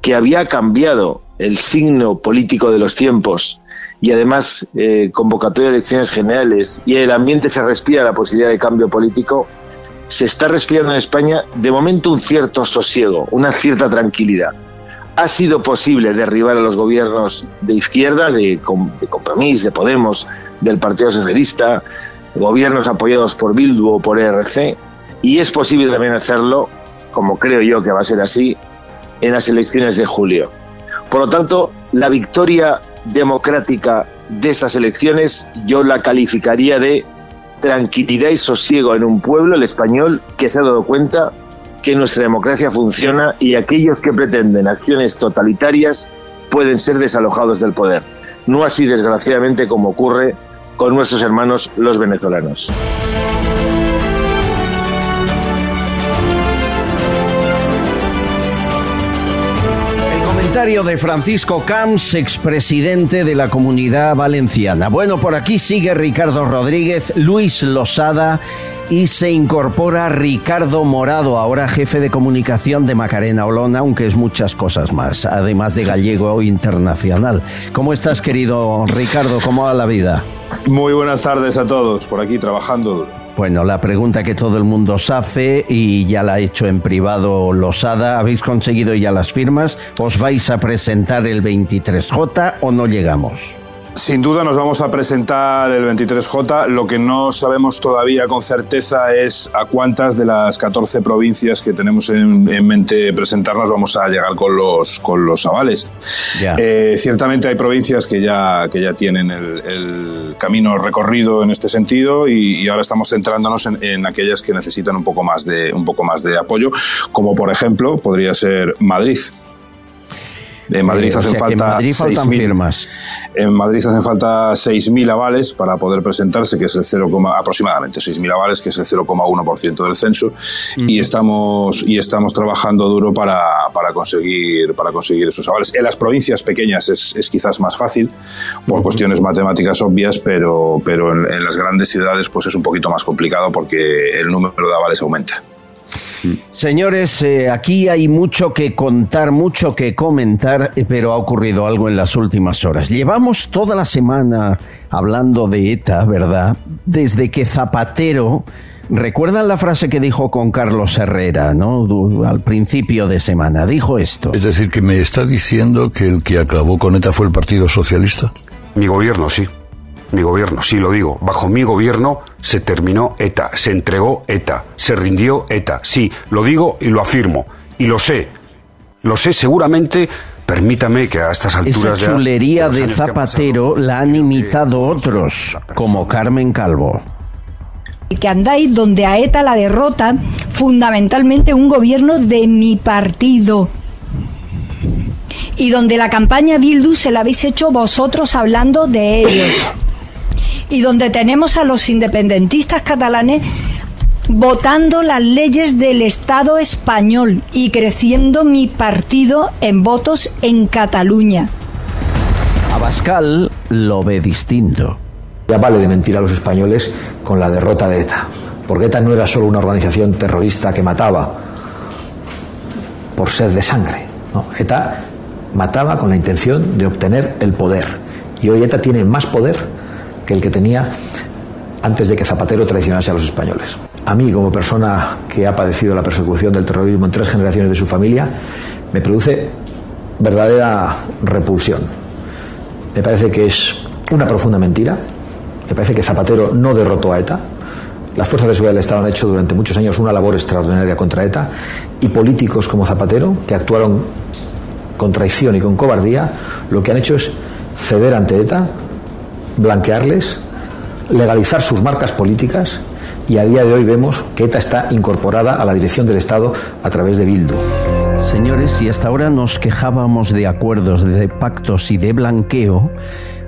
que había cambiado el signo político de los tiempos y además eh, convocatoria de elecciones generales y el ambiente se respira la posibilidad de cambio político, se está respirando en España de momento un cierto sosiego, una cierta tranquilidad. Ha sido posible derribar a los gobiernos de izquierda, de, de Compromís, de Podemos, del Partido Socialista, gobiernos apoyados por Bildu o por ERC, y es posible también hacerlo, como creo yo que va a ser así, en las elecciones de julio. Por lo tanto, la victoria democrática de estas elecciones yo la calificaría de tranquilidad y sosiego en un pueblo, el español, que se ha dado cuenta que nuestra democracia funciona y aquellos que pretenden acciones totalitarias pueden ser desalojados del poder. No así, desgraciadamente, como ocurre con nuestros hermanos los venezolanos. comentario de Francisco Camps, expresidente de la Comunidad Valenciana. Bueno, por aquí sigue Ricardo Rodríguez, Luis Losada y se incorpora Ricardo Morado, ahora jefe de comunicación de Macarena Olona, aunque es muchas cosas más, además de gallego internacional. ¿Cómo estás, querido Ricardo? ¿Cómo va la vida? Muy buenas tardes a todos, por aquí trabajando. Bueno, la pregunta que todo el mundo os hace y ya la ha hecho en privado Losada, ¿habéis conseguido ya las firmas? ¿Os vais a presentar el 23J o no llegamos? Sin duda nos vamos a presentar el 23J. Lo que no sabemos todavía con certeza es a cuántas de las 14 provincias que tenemos en, mente presentarnos vamos a llegar con los, con los avales. Eh, ciertamente hay provincias que ya, que ya tienen el, camino recorrido en este sentido y, ahora estamos centrándonos en, en, aquellas que necesitan un poco, más de, un poco más de apoyo, como por ejemplo podría ser Madrid. En Madrid Eh, o hacen sea, que en falta Madrid faltan 6.000 firmas. En Madrid hacen falta 6.000 avales para poder presentarse, que es el 0, aproximadamente 6.000 avales, que es el 0,1% del censo, y estamos y estamos trabajando duro para, para conseguir para conseguir esos avales. En las provincias pequeñas es, es quizás más fácil por cuestiones matemáticas obvias, pero pero en, en las grandes ciudades pues es un poquito más complicado porque el número de avales aumenta. Señores, eh, aquí hay mucho que contar, mucho que comentar, eh, pero ha ocurrido algo en las últimas horas. Llevamos toda la semana hablando de ETA, ¿verdad? Desde que Zapatero... ¿Recuerdan la frase que dijo con Carlos Herrera, ¿no? Al principio de semana. Dijo esto. Es decir, que me está diciendo que el que acabó con ETA fue el Partido Socialista. Mi gobierno, sí. Mi gobierno, sí lo digo. Bajo mi gobierno se terminó ETA, se entregó ETA, se rindió ETA. Sí, lo digo y lo afirmo. Y lo sé. Lo sé seguramente. Permítame que a estas Esa alturas ya- chulería de Zapatero la han imitado otros, como Carmen Calvo. que andáis donde a ETA la derrota fundamentalmente un gobierno de mi partido. Y donde la campaña Bildu se la habéis hecho vosotros hablando de ellos. Y donde tenemos a los independentistas catalanes votando las leyes del Estado español y creciendo mi partido en votos en Cataluña. Abascal lo ve distinto. Ya vale de mentir a los españoles con la derrota de ETA, porque ETA no era solo una organización terrorista que mataba por sed de sangre. ¿no? ETA mataba con la intención de obtener el poder. Y hoy ETA tiene más poder que el que tenía antes de que Zapatero traicionase a los españoles. A mí, como persona que ha padecido la persecución del terrorismo en tres generaciones de su familia, me produce verdadera repulsión. Me parece que es una profunda mentira. Me parece que Zapatero no derrotó a ETA. Las fuerzas de seguridad del Estado han hecho durante muchos años una labor extraordinaria contra ETA y políticos como Zapatero, que actuaron con traición y con cobardía, lo que han hecho es ceder ante ETA, blanquearles, legalizar sus marcas políticas y a día de hoy vemos que ETA está incorporada a la dirección del Estado a través de Bildu. Señores, si hasta ahora nos quejábamos de acuerdos, de pactos y de blanqueo,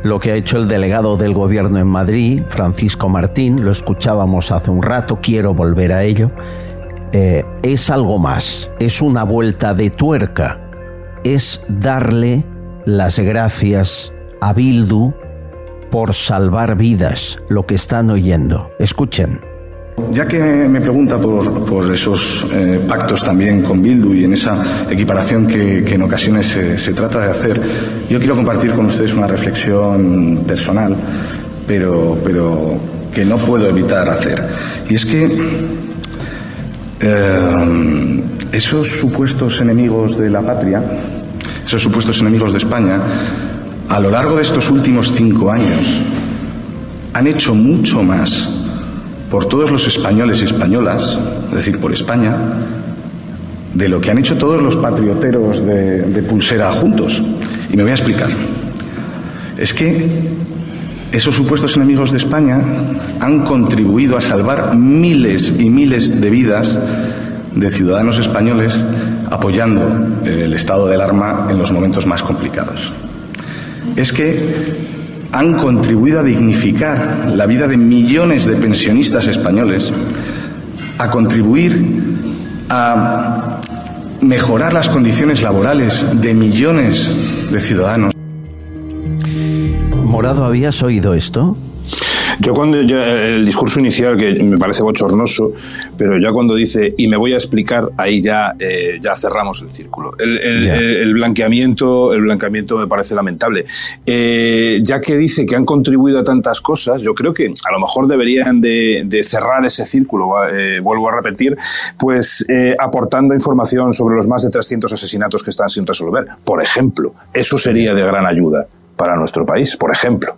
lo que ha hecho el delegado del gobierno en Madrid, Francisco Martín, lo escuchábamos hace un rato, quiero volver a ello, eh, es algo más, es una vuelta de tuerca, es darle las gracias a Bildu por salvar vidas, lo que están oyendo. Escuchen. Ya que me pregunta por, por esos eh, pactos también con Bildu y en esa equiparación que, en ocasiones se, se trata de hacer, yo quiero compartir con ustedes una reflexión personal, pero, pero que no puedo evitar hacer. Y es que eh, esos supuestos enemigos de la patria, esos supuestos enemigos de España, a lo largo de estos últimos cinco años, han hecho mucho más por todos los españoles y españolas, es decir, por España, de lo que han hecho todos los patrioteros de, de pulsera juntos. Y me voy a explicar. Es que esos supuestos enemigos de España han contribuido a salvar miles y miles de vidas de ciudadanos españoles apoyando el estado del arma en los momentos más complicados. Es que han contribuido a dignificar la vida de millones de pensionistas españoles, a contribuir a mejorar las condiciones laborales de millones de ciudadanos. Morado, ¿habías oído esto? Yo cuando yo, el discurso inicial que me parece bochornoso, pero ya cuando dice y me voy a explicar ahí ya eh, ya cerramos el círculo. El, el, el, blanqueamiento el blanqueamiento me parece lamentable. Eh, ya que dice que han contribuido a tantas cosas, yo creo que a lo mejor deberían de, de cerrar ese círculo. Eh, vuelvo a repetir, pues eh, aportando información sobre los más de 300 asesinatos que están sin resolver. Por ejemplo, eso sería de gran ayuda para nuestro país, por ejemplo.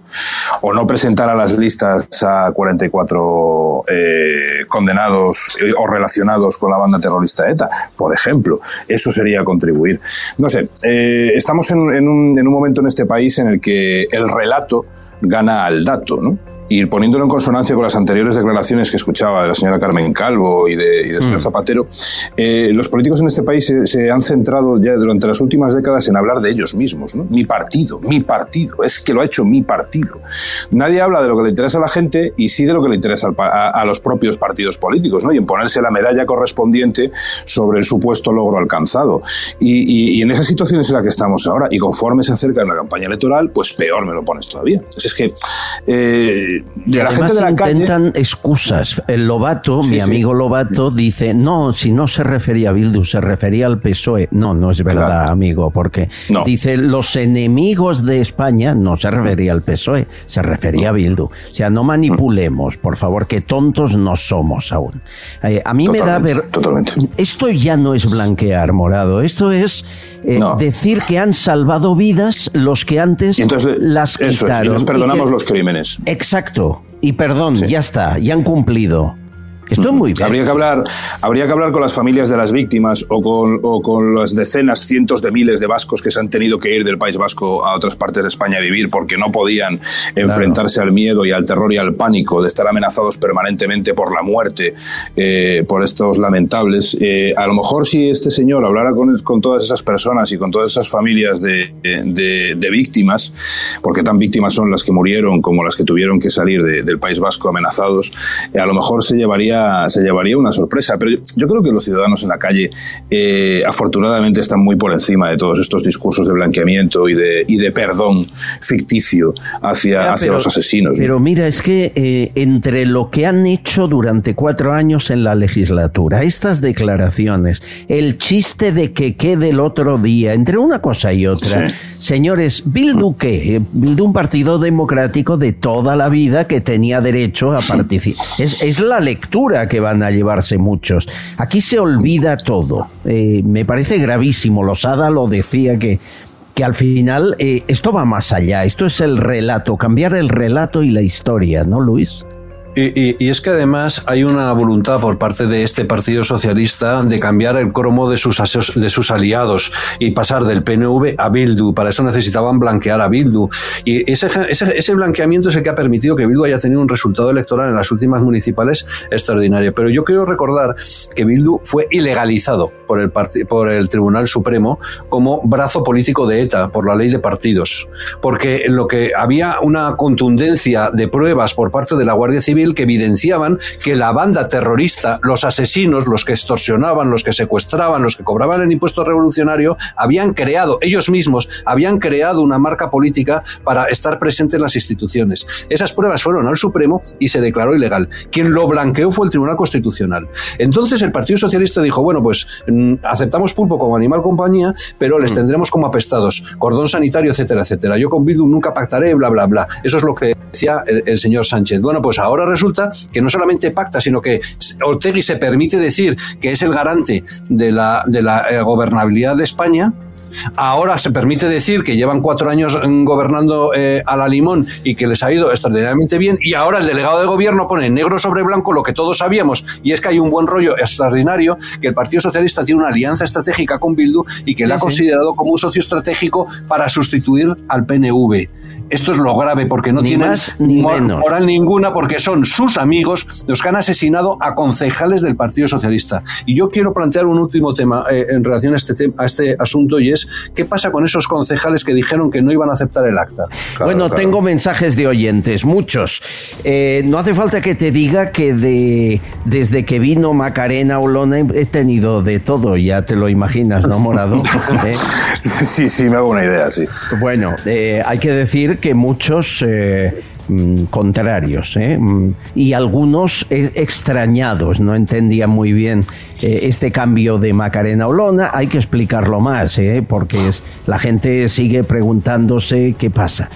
O no presentar a las listas a 44 eh, condenados eh, o relacionados con la banda terrorista ETA, por ejemplo. Eso sería contribuir. No sé, eh, estamos en, en, un, en un momento en este país en el que el relato gana al dato, ¿no? Y poniéndolo en consonancia con las anteriores declaraciones que escuchaba de la señora Carmen Calvo y de, y señor Zapatero, eh, los políticos en este país se, se, han centrado ya durante las últimas décadas en hablar de ellos mismos. ¿no? Mi partido, mi partido, es que lo ha hecho mi partido. Nadie habla de lo que le interesa a la gente y sí de lo que le interesa a, a los propios partidos políticos ¿no? y en ponerse la medalla correspondiente sobre el supuesto logro alcanzado. Y, y, y, en esa situación es en la que estamos ahora. Y conforme se acerca la campaña electoral, pues peor me lo pones todavía. Entonces es que. Eh, de la gente de la intentan calle... excusas. El Lobato, sí, mi amigo Lobato, dice, no, si no se refería a Bildu, se refería al PSOE. No, no es verdad, claro. amigo, porque no. dice, los enemigos de España, no se refería al PSOE, se refería a Bildu. O sea, no manipulemos, por favor, que tontos no somos aún. Eh, a mí totalmente, me da ver... Totalmente. Esto ya no es blanquear, morado, esto es eh, no. decir que han salvado vidas los que antes entonces, las quitaron. Eso es, y les perdonamos y que, los crímenes. Exacto. Y perdón, sí. ya está, ya han cumplido. Esto es muy bien. Habría que hablar, habría que hablar con las familias de las víctimas o con, o con las decenas, cientos de miles de vascos que se han tenido que ir del País Vasco a otras partes de España a vivir porque no podían claro. enfrentarse al miedo y al terror y al pánico de estar amenazados permanentemente por la muerte, eh, por estos lamentables. Eh, a lo mejor si este señor hablara con, con, todas esas personas y con todas esas familias de, de, de, víctimas, porque tan víctimas son las que murieron como las que tuvieron que salir de, del País Vasco amenazados, eh, a lo mejor se llevaría se llevaría una sorpresa. Pero yo, yo, creo que los ciudadanos en la calle, eh, afortunadamente, están muy por encima de todos estos discursos de blanqueamiento y de, y de perdón ficticio hacia, ya, hacia pero, los asesinos. Pero ¿no? mira, es que eh, entre lo que han hecho durante cuatro años en la legislatura, estas declaraciones, el chiste de que quede el otro día, entre una cosa y otra, sí. señores, Bildu qué? Bildu un partido democrático de toda la vida que tenía derecho a participar. Es, es la lectura que van a llevarse muchos. Aquí se olvida todo. Eh, me parece gravísimo. Losada lo decía que que al final eh, esto va más allá. Esto es el relato, cambiar el relato y la historia, ¿no, Luis? Y, y, es que además hay una voluntad por parte de este Partido Socialista de cambiar el cromo de sus, de sus aliados y pasar del PNV a Bildu. Para eso necesitaban blanquear a Bildu. Y ese, ese, ese, blanqueamiento es el que ha permitido que Bildu haya tenido un resultado electoral en las últimas municipales extraordinario. Pero yo quiero recordar que Bildu fue ilegalizado por el, por el Tribunal Supremo como brazo político de ETA, por la ley de partidos. Porque lo que había una contundencia de pruebas por parte de la Guardia Civil que evidenciaban que la banda terrorista, los asesinos, los que extorsionaban, los que secuestraban, los que cobraban el impuesto revolucionario, habían creado, ellos mismos, habían creado una marca política para estar presente en las instituciones. Esas pruebas fueron al Supremo y se declaró ilegal. Quien lo blanqueó fue el Tribunal Constitucional. Entonces el Partido Socialista dijo, bueno, pues mmm, aceptamos pulpo como animal compañía, pero les tendremos como apestados, cordón sanitario, etcétera, etcétera. Yo con Bildu nunca pactaré, bla, bla, bla. Eso es lo que decía el, el señor Sánchez. Bueno, pues ahora resulta que no solamente pacta, sino que Ortegui se permite decir que es el garante de la, de la eh, gobernabilidad de España, Ahora se permite decir que llevan cuatro años gobernando eh, a la limón y que les ha ido extraordinariamente bien. Y ahora el delegado de gobierno pone negro sobre blanco lo que todos sabíamos, y es que hay un buen rollo extraordinario, que el Partido Socialista tiene una alianza estratégica con Bildu y que sí, la ha sí. considerado como un socio estratégico para sustituir al PNV. Esto es lo grave porque no Ni tienen más ni mor- menos. moral ninguna porque son sus amigos los que han asesinado a concejales del Partido Socialista. Y yo quiero plantear un último tema eh, en relación a este, a este asunto y es qué pasa con esos concejales que dijeron que no iban a aceptar el acta. bueno, tengo mensajes de oyentes, muchos. Eh, no hace falta que te diga que de, desde que vino Macarena Olona he tenido de todo, ya te lo imaginas, ¿no, Morado? ¿Eh? Sí, sí, me hago una idea, sí. Bueno, eh, hay que decir que muchos eh, mm, contrarios ¿eh? Mm, y algunos eh, extrañados, no entendían muy bien este cambio de Macarena Olona. Hay que explicarlo más, porque es, la gente sigue preguntándose qué pasa.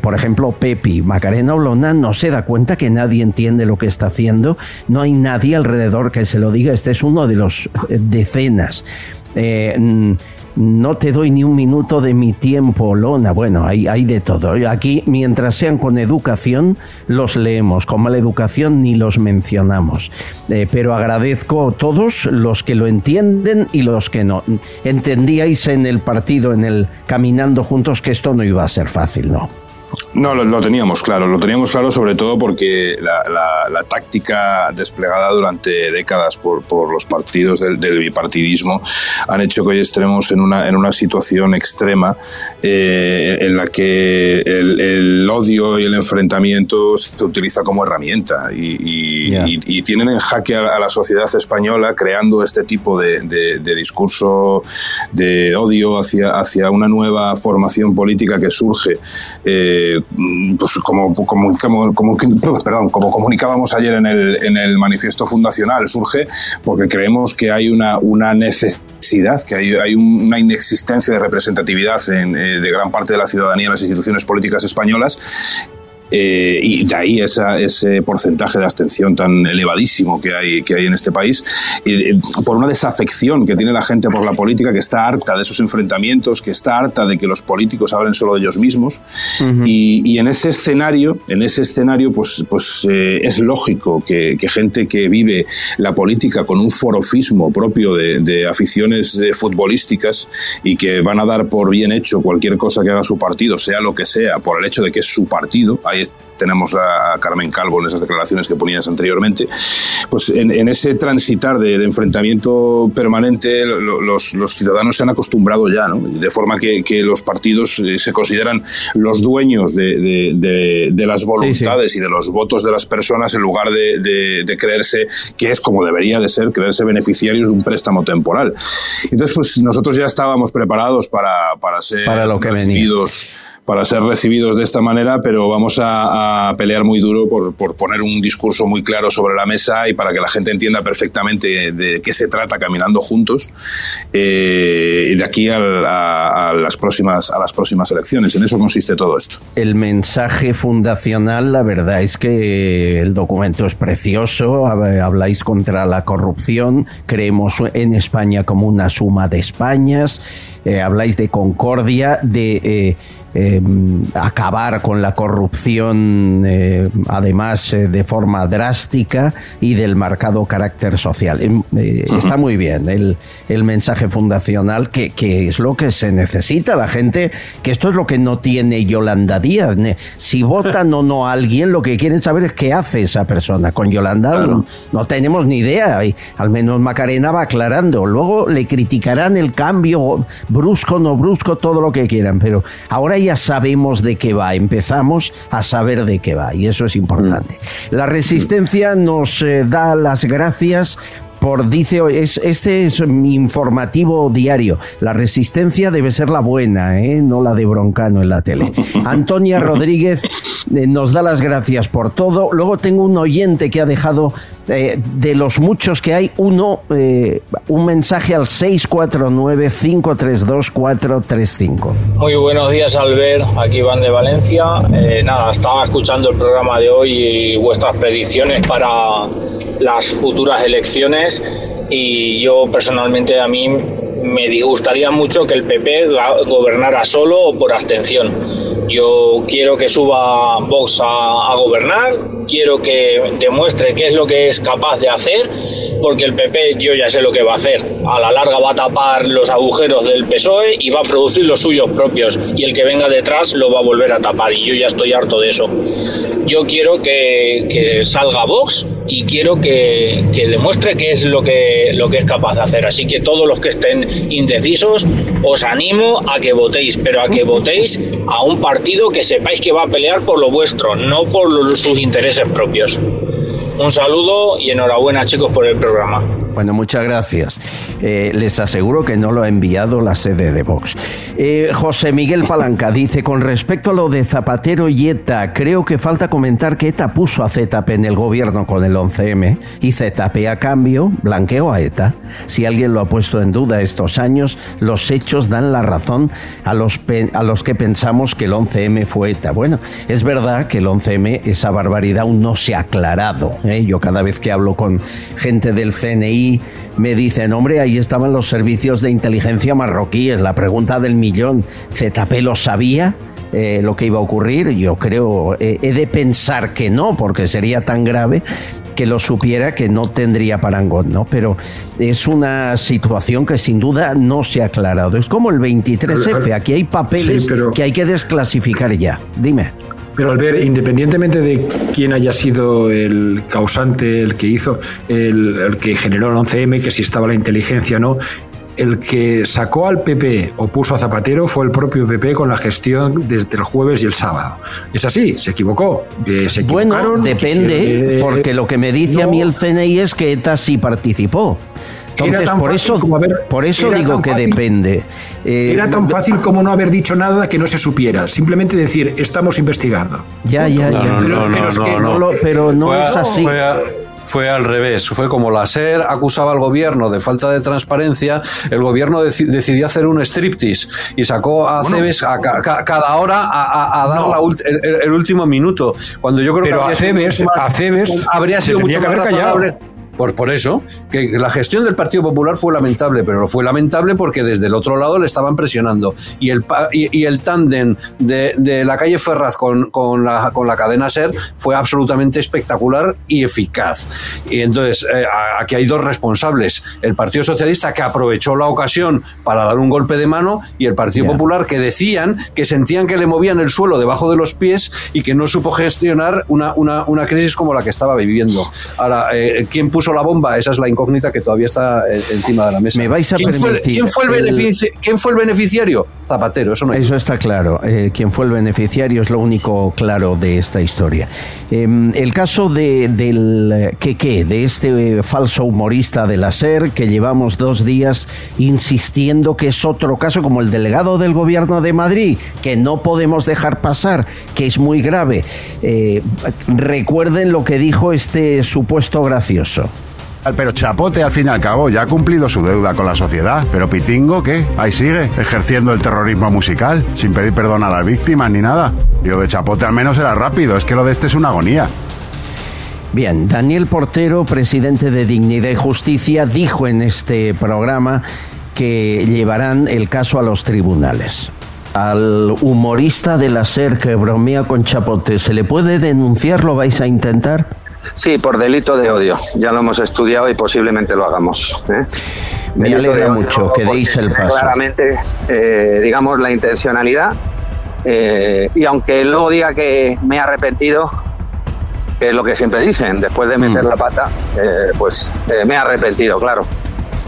Por ejemplo, Pepi, Macarena Olona no se da cuenta que nadie entiende lo que está haciendo, no hay nadie alrededor que se lo diga. Este es uno de los decenas. Mm, no te doy ni un minuto de mi tiempo, Lona. Bueno, hay, de todo. Aquí, mientras sean con educación, los leemos. Con mala educación ni los mencionamos. Eh, pero agradezco a todos los que lo entienden y los que no. Entendíais en el partido, en el Caminando Juntos, que esto no iba a ser fácil, ¿no? No, lo, lo teníamos claro, lo teníamos claro sobre todo porque la, táctica desplegada durante décadas por, por los partidos del, del bipartidismo han hecho que hoy estemos en una, en una situación extrema eh, en la que el, odio y el enfrentamiento se utiliza como herramienta y- y- y tienen en jaque a, a la sociedad española creando este tipo de, de- de discurso de odio hacia, hacia una nueva formación política que surge eh, pues como, como, como, como- perdón, como comunicábamos ayer en el, en el manifiesto fundacional, surge porque creemos que hay una, una necesidad, que hay, hay un- una inexistencia de representatividad en, eh, de gran parte de la ciudadanía en las instituciones políticas españolas eh, y de ahí esa- ese porcentaje de abstención tan elevadísimo que hay, que hay en este país, y, eh, por una desafección que tiene la gente por la política, que está harta de esos enfrentamientos, que está harta de que los políticos hablen solo de ellos mismos. y, y en ese escenario, en ese escenario, pues, pues eh, es lógico que, que gente que vive la política con un forofismo propio de, de aficiones eh, futbolísticas y que van a dar por bien hecho cualquier cosa que haga su partido, sea lo que sea, por el hecho de que es su partido. Ahí tenemos a Carmen Calvo en esas declaraciones que ponías anteriormente, pues en, en ese transitar de, de enfrentamiento permanente lo- los, los ciudadanos se han acostumbrado ya, ¿no? de forma que, que los partidos eh, se consideran los dueños de, de- de- de las voluntades y de los votos de las personas en lugar de, creerse, que es como debería de ser, creerse beneficiarios de un préstamo temporal. Entonces, pues nosotros ya estábamos preparados para, para ser Para lo que venía. Para ser recibidos de esta manera, pero vamos a, pelear muy duro por, poner un discurso muy claro sobre la mesa y para que la gente entienda perfectamente de qué se trata caminando juntos eh, de aquí al- a, a las próximas, a las próximas elecciones. En eso consiste todo esto. El mensaje fundacional, la verdad es que el documento es precioso, hab- habláis contra la corrupción, creemos en España como una suma de Españas, eh, habláis de concordia, de... eh, eh, acabar con la corrupción, eh, además eh, de forma drástica y del marcado carácter social. Em, eh. Está muy bien el, el mensaje fundacional, que, que es lo que se necesita. La gente, que esto es lo que no tiene Yolanda Díaz. Si votan o no a alguien, lo que quieren saber es qué hace esa persona. Con Yolanda no, no tenemos ni idea. Y al menos Macarena va aclarando. Luego le criticarán el cambio, brusco, no brusco, todo lo que quieran. Pero ahora ya sabemos de qué va. Empezamos a saber de qué va. Y eso es importante. La resistencia nos eh, da las gracias por dice es este es mi informativo diario la resistencia debe ser la buena ¿eh? no la de broncano en la tele Antonia Rodríguez eh, nos da las gracias por todo luego tengo un oyente que ha dejado eh, de los muchos que hay uno eh, un mensaje al 649 532 435 Muy buenos días, Albert. Aquí van de Valencia. Eh, nada, estaba escuchando el programa de hoy y vuestras predicciones para las futuras elecciones y yo personalmente a mí me disgustaría mucho que el PP gobernara solo o por abstención. Yo quiero que suba Vox a, gobernar, quiero que demuestre qué es lo que es capaz de hacer porque el PP yo ya sé lo que va a hacer. A la larga va a tapar los agujeros del PSOE y va a producir los suyos propios y el que venga detrás lo va a volver a tapar y yo ya estoy harto de eso. Yo quiero que, que salga Vox y quiero que, que, demuestre qué es lo que, lo que es capaz de hacer. Así que todos los que estén indecisos, os animo a que votéis, pero a que votéis a un partido que sepáis que va a pelear por lo vuestro, no por sus intereses propios. Un saludo y enhorabuena chicos por el programa. Bueno, muchas gracias. Eh, les aseguro que no lo ha enviado la sede de Vox. Eh, José Miguel Palanca dice, con respecto a lo de Zapatero y ETA, creo que falta comentar que ETA puso a ZP en el gobierno con el 11M y ZP a cambio blanqueó a ETA. Si alguien lo ha puesto en duda estos años, los hechos dan la razón a los, a los que pensamos que el 11M fue ETA. Bueno, es verdad que el 11M, esa barbaridad aún no se ha aclarado. ¿eh? Yo cada vez que hablo con gente del CNI, me dicen, hombre, ahí estaban los servicios de inteligencia marroquíes, la pregunta del millón, ¿ZP lo sabía? Eh, lo que iba a ocurrir, yo creo, eh, he de pensar que no, porque sería tan grave que lo supiera que no tendría parangón, ¿no? Pero es una situación que sin duda no se ha aclarado. Es como el 23F, aquí hay papeles que hay que desclasificar ya. Dime. Pero al ver, independientemente de quién haya sido el causante, el que hizo, el, que generó el 11M, que si estaba la inteligencia o no, el que sacó al PP o puso a Zapatero fue el propio PP con la gestión desde el jueves y el sábado. Es así, se equivocó. Eh, se bueno, depende, porque lo que me dice a mí el CNI es que ETA sí participó. Entonces, por eso, por eso digo que depende. Eh, era tan fácil como no haber dicho nada que no se supiera. Simplemente decir, estamos investigando. Ya, ya, ya. pero, no, es así. Fue al revés, fue como la SER acusaba al gobierno de falta de transparencia, el gobierno decidió hacer un striptease y sacó a Cebes a, cada hora a, dar el, último minuto. Cuando yo creo pero que a Cebes, habría sido mucho más razonable. Por, por eso, que la gestión del Partido Popular fue lamentable, pero fue lamentable porque desde el otro lado le estaban presionando. Y el, y, el tándem de, la calle Ferraz con, con, la, con la cadena SER fue absolutamente espectacular y eficaz. Y entonces, eh, aquí hay dos responsables. El Partido Socialista, que aprovechó la ocasión para dar un golpe de mano, y el Partido Popular, que decían que sentían que le movían el suelo debajo de los pies y que no supo gestionar una, una, una crisis como la que estaba viviendo. Ahora, eh, ¿quién puso la bomba? Esa es la incógnita que todavía está eh, encima de la mesa. Me vais a ¿Quién, fue, ¿quién, fue el beneficiario? Zapatero, eso no Eso está claro. Eh, ¿Quién fue el beneficiario? Es lo único claro de esta historia. Em, el caso de, del que qué, de este falso humorista de la SER que llevamos dos días insistiendo que es otro caso como el delegado del gobierno de Madrid, que no podemos dejar pasar, que es muy grave. Eh, recuerden lo que dijo este supuesto gracioso. Pero Chapote, al fin y al cabo, ya ha cumplido su deuda con la sociedad. Pero Pitingo, ¿qué? Ahí sigue, ejerciendo el terrorismo musical, sin pedir perdón a las víctimas ni nada. Y lo de Chapote al menos era rápido, es que lo de este es una agonía. Bien, Daniel Portero, presidente de Dignidad y Justicia, dijo en este programa que llevarán el caso a los tribunales. Al humorista de la SER que bromea con Chapote, ¿se le puede denunciar? ¿Lo vais a intentar? Sí, por delito de odio. Ya lo hemos estudiado y posiblemente lo hagamos. ¿eh? Me alegra mucho que deis el paso. Claramente, eh, digamos, la intencionalidad. Eh, y aunque luego diga que me he arrepentido, que es lo que siempre dicen, después de meter mm. la pata, pues me he arrepentido, claro.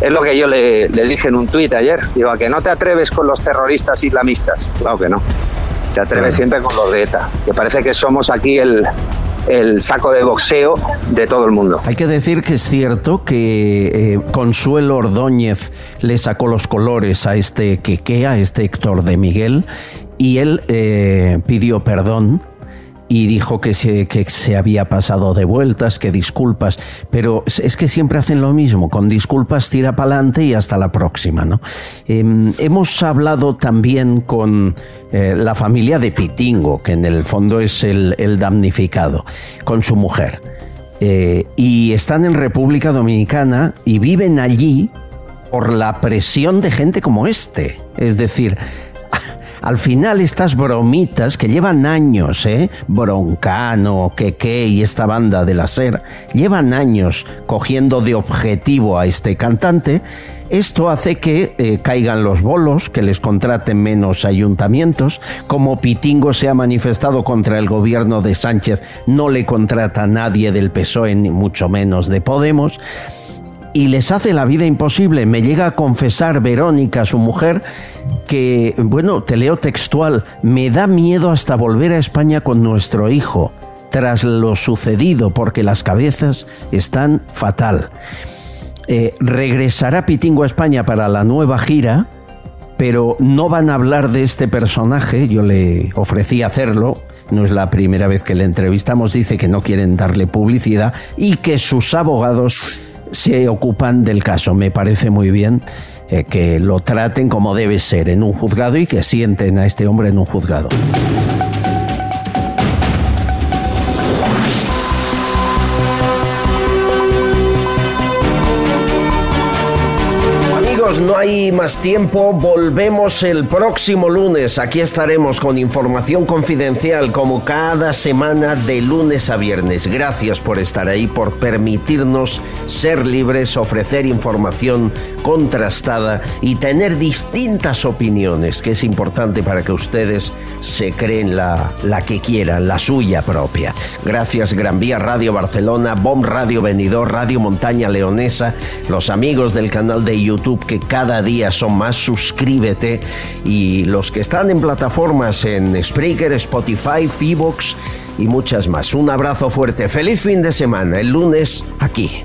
Es lo que yo le, dije en un tuit ayer. Digo, a que no te atreves con los terroristas islamistas. Claro que no. Se atreve siempre con los de ETA. Que parece que somos aquí el, el saco de boxeo de todo el mundo. Hay que decir que es cierto que eh, Consuelo Ordóñez le sacó los colores a este Quequea, a este Héctor de Miguel, y él eh, pidió perdón y dijo que se, que se había pasado de vueltas, que disculpas, pero es que siempre hacen lo mismo, con disculpas tira para adelante y hasta la próxima. ¿no? Em, hemos hablado también con eh, la familia de Pitingo, que en el fondo es el, damnificado, con su mujer. Eh, y están en República Dominicana y viven allí por la presión de gente como este. Es decir, Al final estas bromitas que llevan años, ¿eh? Broncano, Keke y esta banda de la SER, llevan años cogiendo de objetivo a este cantante. Esto hace que eh, caigan los bolos, que les contraten menos ayuntamientos. Como Pitingo se ha manifestado contra el gobierno de Sánchez, no le contrata a nadie del PSOE, ni mucho menos de Podemos y les hace la vida imposible. Me llega a confesar Verónica, su mujer, que, bueno, te leo textual, me da miedo hasta volver a España con nuestro hijo, tras lo sucedido, porque las cabezas están fatal. Eh, regresará Pitingo a España para la nueva gira, pero no van a hablar de este personaje, yo le ofrecí hacerlo, no es la primera vez que le entrevistamos, dice que no quieren darle publicidad y que sus abogados se ocupan del caso. Me parece muy bien eh, que lo traten como debe ser en un juzgado y que sienten a este hombre en un juzgado. No hay más tiempo. Volvemos el próximo lunes. Aquí estaremos con información confidencial como cada semana de lunes a viernes. Gracias por estar ahí, por permitirnos ser libres, ofrecer información contrastada y tener distintas opiniones, que es importante para que ustedes se creen la, la que quieran, la suya propia. Gracias Gran Vía Radio Barcelona, BOM Radio Venidor, Radio Montaña Leonesa, los amigos del canal de YouTube que cada día son más, suscríbete y los que están en plataformas en Spreaker, Spotify, Feebox y muchas más. Un abrazo fuerte, feliz fin de semana, el lunes aquí.